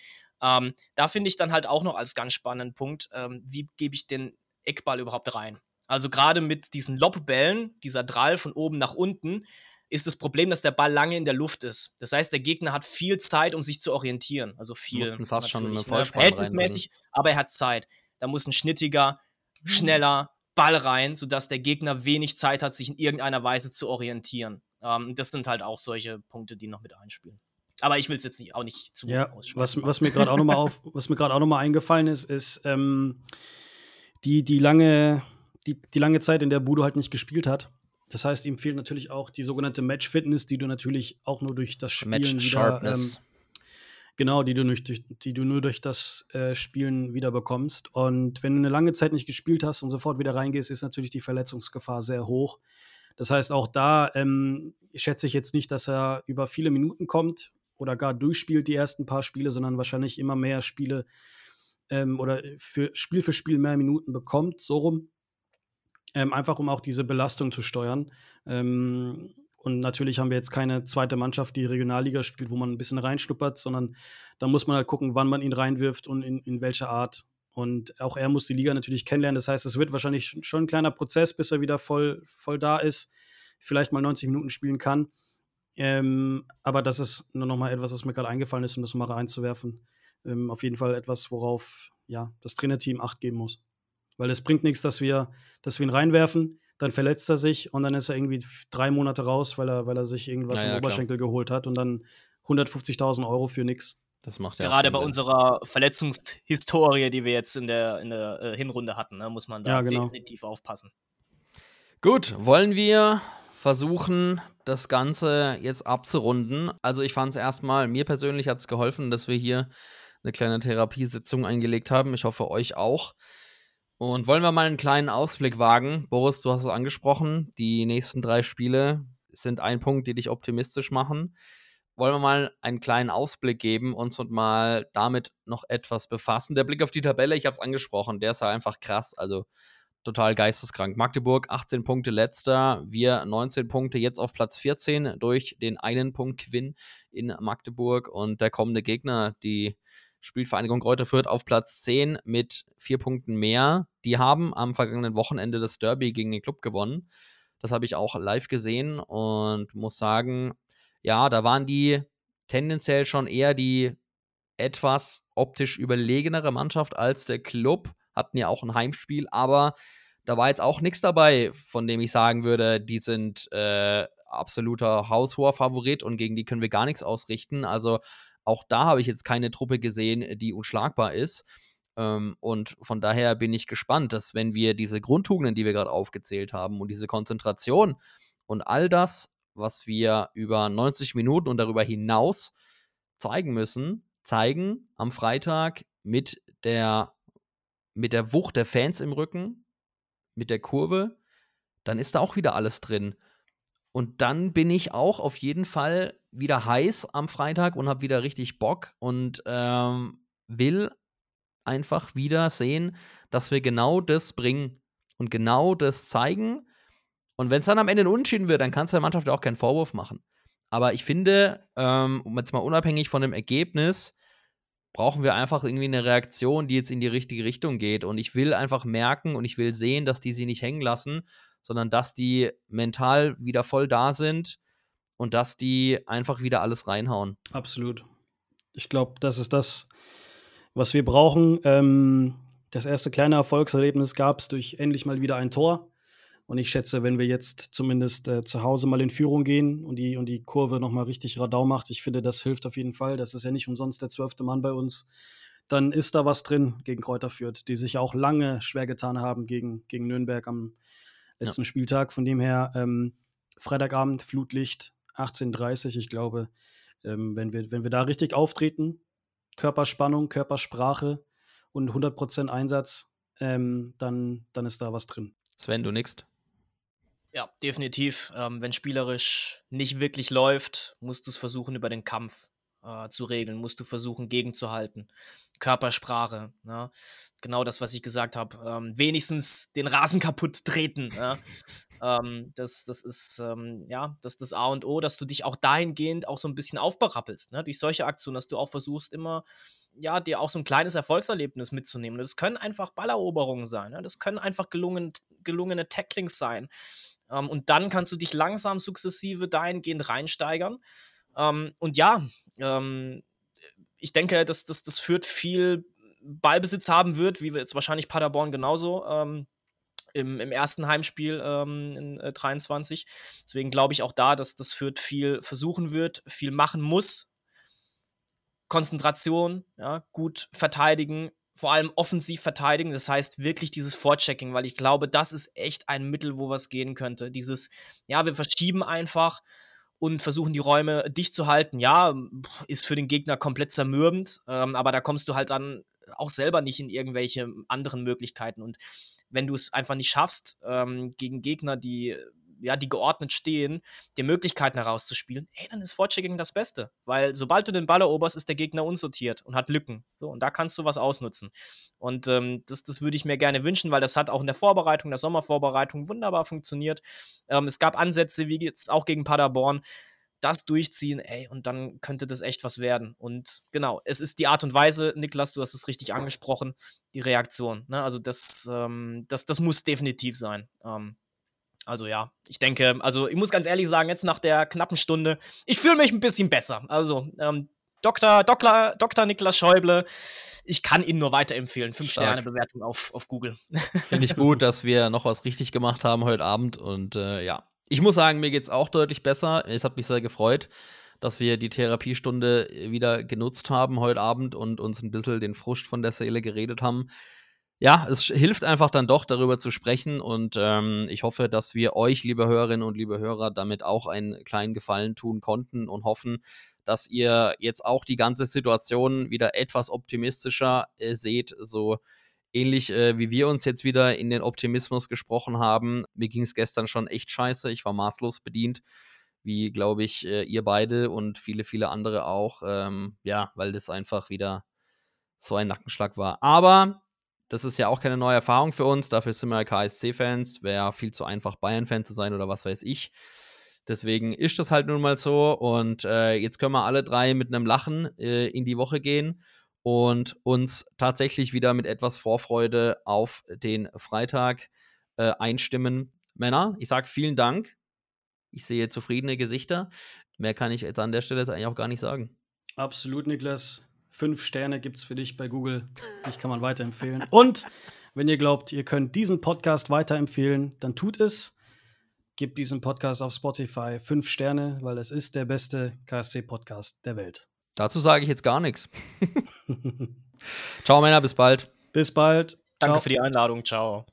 [SPEAKER 3] Ähm, da finde ich dann halt auch noch als ganz spannenden Punkt, ähm, wie gebe ich den Eckball überhaupt rein? Also gerade mit diesen Lobbällen, dieser Drall von oben nach unten, ist das Problem, dass der Ball lange in der Luft ist. Das heißt, der Gegner hat viel Zeit, um sich zu orientieren. Also viel.
[SPEAKER 4] fast schon eine
[SPEAKER 3] ne? Verhältnismäßig, aber er hat Zeit. Da muss ein schnittiger, schneller Ball rein, sodass der Gegner wenig Zeit hat, sich in irgendeiner Weise zu orientieren. Ähm, das sind halt auch solche Punkte, die noch mit einspielen. Aber ich will es jetzt nicht, auch nicht zu
[SPEAKER 5] ja, was, was mir gerade auch nochmal auf, was mir gerade auch nochmal eingefallen ist, ist ähm, die, die lange, die, die lange Zeit, in der Budo halt nicht gespielt hat. Das heißt, ihm fehlt natürlich auch die sogenannte Match-Fitness, die du natürlich auch nur durch das Spielen wieder ähm, genau, die du, durch, die du nur durch das äh, Spielen wieder bekommst. Und wenn du eine lange Zeit nicht gespielt hast und sofort wieder reingehst, ist natürlich die Verletzungsgefahr sehr hoch. Das heißt, auch da ähm, schätze ich jetzt nicht, dass er über viele Minuten kommt oder gar durchspielt die ersten paar Spiele, sondern wahrscheinlich immer mehr Spiele ähm, oder für Spiel für Spiel mehr Minuten bekommt, so rum. Ähm, einfach um auch diese Belastung zu steuern. Ähm, und natürlich haben wir jetzt keine zweite Mannschaft, die Regionalliga spielt, wo man ein bisschen reinschnuppert, sondern da muss man halt gucken, wann man ihn reinwirft und in, in welcher Art. Und auch er muss die Liga natürlich kennenlernen. Das heißt, es wird wahrscheinlich schon ein kleiner Prozess, bis er wieder voll, voll da ist, vielleicht mal 90 Minuten spielen kann. Ähm, aber das ist nur noch mal etwas, was mir gerade eingefallen ist, um das mal reinzuwerfen. Ähm, auf jeden Fall etwas, worauf ja, das Trainerteam Acht geben muss. Weil es bringt nichts, dass wir, dass wir ihn reinwerfen, dann verletzt er sich und dann ist er irgendwie drei Monate raus, weil er, weil er sich irgendwas naja, im Oberschenkel klar. geholt hat und dann 150.000 Euro für nichts.
[SPEAKER 4] Das macht ja
[SPEAKER 3] Gerade bei
[SPEAKER 4] Sinn.
[SPEAKER 3] unserer Verletzungshistorie, die wir jetzt in der, in der äh, Hinrunde hatten, ne, muss man da
[SPEAKER 5] Ja, genau.
[SPEAKER 3] definitiv aufpassen.
[SPEAKER 4] Gut, wollen wir versuchen, das Ganze jetzt abzurunden? Also ich fand es erstmal, mir persönlich hat es geholfen, dass wir hier eine kleine Therapiesitzung eingelegt haben. Ich hoffe, euch auch. Und wollen wir mal einen kleinen Ausblick wagen? Boris, du hast es angesprochen. Die nächsten drei Spiele sind ein Punkt, die dich optimistisch machen. Wollen wir mal einen kleinen Ausblick geben, uns und mal damit noch etwas befassen. Der Blick auf die Tabelle, ich habe es angesprochen, der ist halt einfach krass. Also total geisteskrank. Magdeburg 18 Punkte letzter, wir 19 Punkte jetzt auf Platz 14 durch den einen Punkt Gewinn in Magdeburg und der kommende Gegner, die Spielvereinigung Kräuter Fürth auf Platz 10 mit vier Punkten mehr. Die haben am vergangenen Wochenende das Derby gegen den Club gewonnen. Das habe ich auch live gesehen und muss sagen, ja, da waren die tendenziell schon eher die etwas optisch überlegenere Mannschaft als der Club. Hatten ja auch ein Heimspiel, aber da war jetzt auch nichts dabei, von dem ich sagen würde, die sind äh, absoluter haushoher Favorit und gegen die können wir gar nichts ausrichten. Also auch da habe ich jetzt keine Truppe gesehen, die unschlagbar ist. Ähm, und von daher bin ich gespannt, dass wenn wir diese Grundtugenden, die wir gerade aufgezählt haben und diese Konzentration und all das, was wir über 90 Minuten und darüber hinaus zeigen müssen, zeigen am Freitag mit der, mit der Wucht der Fans im Rücken, mit der Kurve, dann ist da auch wieder alles drin. Und dann bin ich auch auf jeden Fall wieder heiß am Freitag und habe wieder richtig Bock und ähm, will einfach wieder sehen, dass wir genau das bringen und genau das zeigen. Und wenn es dann am Ende ein Unentschieden wird, dann kannst du der Mannschaft auch keinen Vorwurf machen. Aber ich finde, ähm, jetzt mal unabhängig von dem Ergebnis, brauchen wir einfach irgendwie eine Reaktion, die jetzt in die richtige Richtung geht. Und ich will einfach merken und ich will sehen, dass die sie nicht hängen lassen, sondern dass die mental wieder voll da sind und dass die einfach wieder alles reinhauen.
[SPEAKER 5] Absolut. Ich glaube, das ist das, was wir brauchen. Ähm, das erste kleine Erfolgserlebnis gab es durch endlich mal wieder ein Tor. Und ich schätze, wenn wir jetzt zumindest äh, zu Hause mal in Führung gehen und die, und die Kurve nochmal richtig Radau macht, ich finde, das hilft auf jeden Fall. Das ist ja nicht umsonst der zwölfte Mann bei uns. Dann ist da was drin gegen Kräuter Fürth, die sich auch lange schwer getan haben gegen, gegen Nürnberg am letzten ja. Spieltag. Von dem her, ähm, Freitagabend, Flutlicht, 18.30 ich glaube, ähm, wenn, wir, wenn wir da richtig auftreten, Körperspannung, Körpersprache und 100% Einsatz, ähm, dann, dann ist da was drin.
[SPEAKER 4] Sven, du nix?
[SPEAKER 3] Ja, definitiv. Ähm, wenn spielerisch nicht wirklich läuft, musst du es versuchen, über den Kampf äh, zu regeln, musst du versuchen, gegenzuhalten. Körpersprache, ne? genau das, was ich gesagt habe. Ähm, wenigstens den Rasen kaputt treten. Ja? ähm, das, das ist ähm, ja, das das A und O, dass du dich auch dahingehend auch so ein bisschen aufberappelst. Ne? Durch solche Aktionen, dass du auch versuchst, immer ja, dir auch so ein kleines Erfolgserlebnis mitzunehmen. Das können einfach Balleroberungen sein. Ne? Das können einfach gelungen, gelungene Tacklings sein. Ähm, und dann kannst du dich langsam sukzessive dahingehend reinsteigern. Ähm, und ja, ähm, ich denke, dass das, führt viel Ballbesitz haben wird, wie jetzt wahrscheinlich Paderborn genauso ähm, im, im, ersten Heimspiel ähm, in äh, 23. Deswegen glaube ich auch da, dass das Fürth viel versuchen wird, viel machen muss. Konzentration, ja, gut verteidigen, vor allem offensiv verteidigen. Das heißt wirklich dieses Vorchecking, weil ich glaube, das ist echt ein Mittel, wo was gehen könnte. Dieses, ja, wir verschieben einfach und versuchen die Räume dicht zu halten. Ja, ist für den Gegner komplett zermürbend, ähm, aber da kommst du halt dann auch selber nicht in irgendwelche anderen Möglichkeiten. Und wenn du es einfach nicht schaffst, ähm, gegen Gegner, die ja, die geordnet stehen, dir Möglichkeiten herauszuspielen, ey, dann ist Vorchecking das Beste. Weil sobald du den Ball eroberst, ist der Gegner unsortiert und hat Lücken. So, und da kannst du was ausnutzen. Und ähm, das, das würde ich mir gerne wünschen, weil das hat auch in der Vorbereitung, der Sommervorbereitung wunderbar funktioniert. Ähm, es gab Ansätze, wie jetzt auch gegen Paderborn, das durchziehen, ey, und dann könnte das echt was werden. Und genau, es ist die Art und Weise, Niklas, du hast es richtig angesprochen, die Reaktion. Ne? Also das, ähm, das, das muss definitiv sein. Ähm, also ja, ich denke, also ich muss ganz ehrlich sagen, jetzt nach der knappen Stunde, ich fühle mich ein bisschen besser. Also ähm, Dr. Dr. Dr. Niklas Schäuble, ich kann ihn nur weiterempfehlen. Fünf Sterne Bewertung auf, auf Google.
[SPEAKER 4] Finde ich gut, dass wir noch was richtig gemacht haben heute Abend. Und äh, ja, ich muss sagen, mir geht es auch deutlich besser. Es hat mich sehr gefreut, dass wir die Therapiestunde wieder genutzt haben heute Abend und uns ein bisschen den Frust von der Seele geredet haben. Ja, es hilft einfach dann doch, darüber zu sprechen und ähm, ich hoffe, dass wir euch, liebe Hörerinnen und liebe Hörer, damit auch einen kleinen Gefallen tun konnten und hoffen, dass ihr jetzt auch die ganze Situation wieder etwas optimistischer äh, seht, so ähnlich äh, wie wir uns jetzt wieder in den Optimismus gesprochen haben. Mir ging es gestern schon echt scheiße, ich war maßlos bedient, wie glaube ich äh, ihr beide und viele, viele andere auch, ähm, ja, weil das einfach wieder so ein Nackenschlag war. Aber das ist ja auch keine neue Erfahrung für uns. Dafür sind wir KSC-Fans. Wäre viel zu einfach, Bayern-Fan zu sein oder was weiß ich. Deswegen ist das halt nun mal so. Und äh, jetzt können wir alle drei mit einem Lachen äh, in die Woche gehen und uns tatsächlich wieder mit etwas Vorfreude auf den Freitag äh, einstimmen. Männer, ich sage vielen Dank. Ich sehe zufriedene Gesichter. Mehr kann ich jetzt an der Stelle jetzt eigentlich auch gar nicht sagen.
[SPEAKER 5] Absolut, Niklas. Fünf Sterne gibt es für dich bei Google. Ich kann man weiterempfehlen. Und wenn ihr glaubt, ihr könnt diesen Podcast weiterempfehlen, dann tut es gebt diesem Podcast auf Spotify fünf Sterne, weil es ist der beste KSC-Podcast der Welt.
[SPEAKER 4] Dazu sage ich jetzt gar nichts. Ciao Männer, bis bald.
[SPEAKER 5] Bis bald.
[SPEAKER 3] Danke Ciao. für die Einladung. Ciao.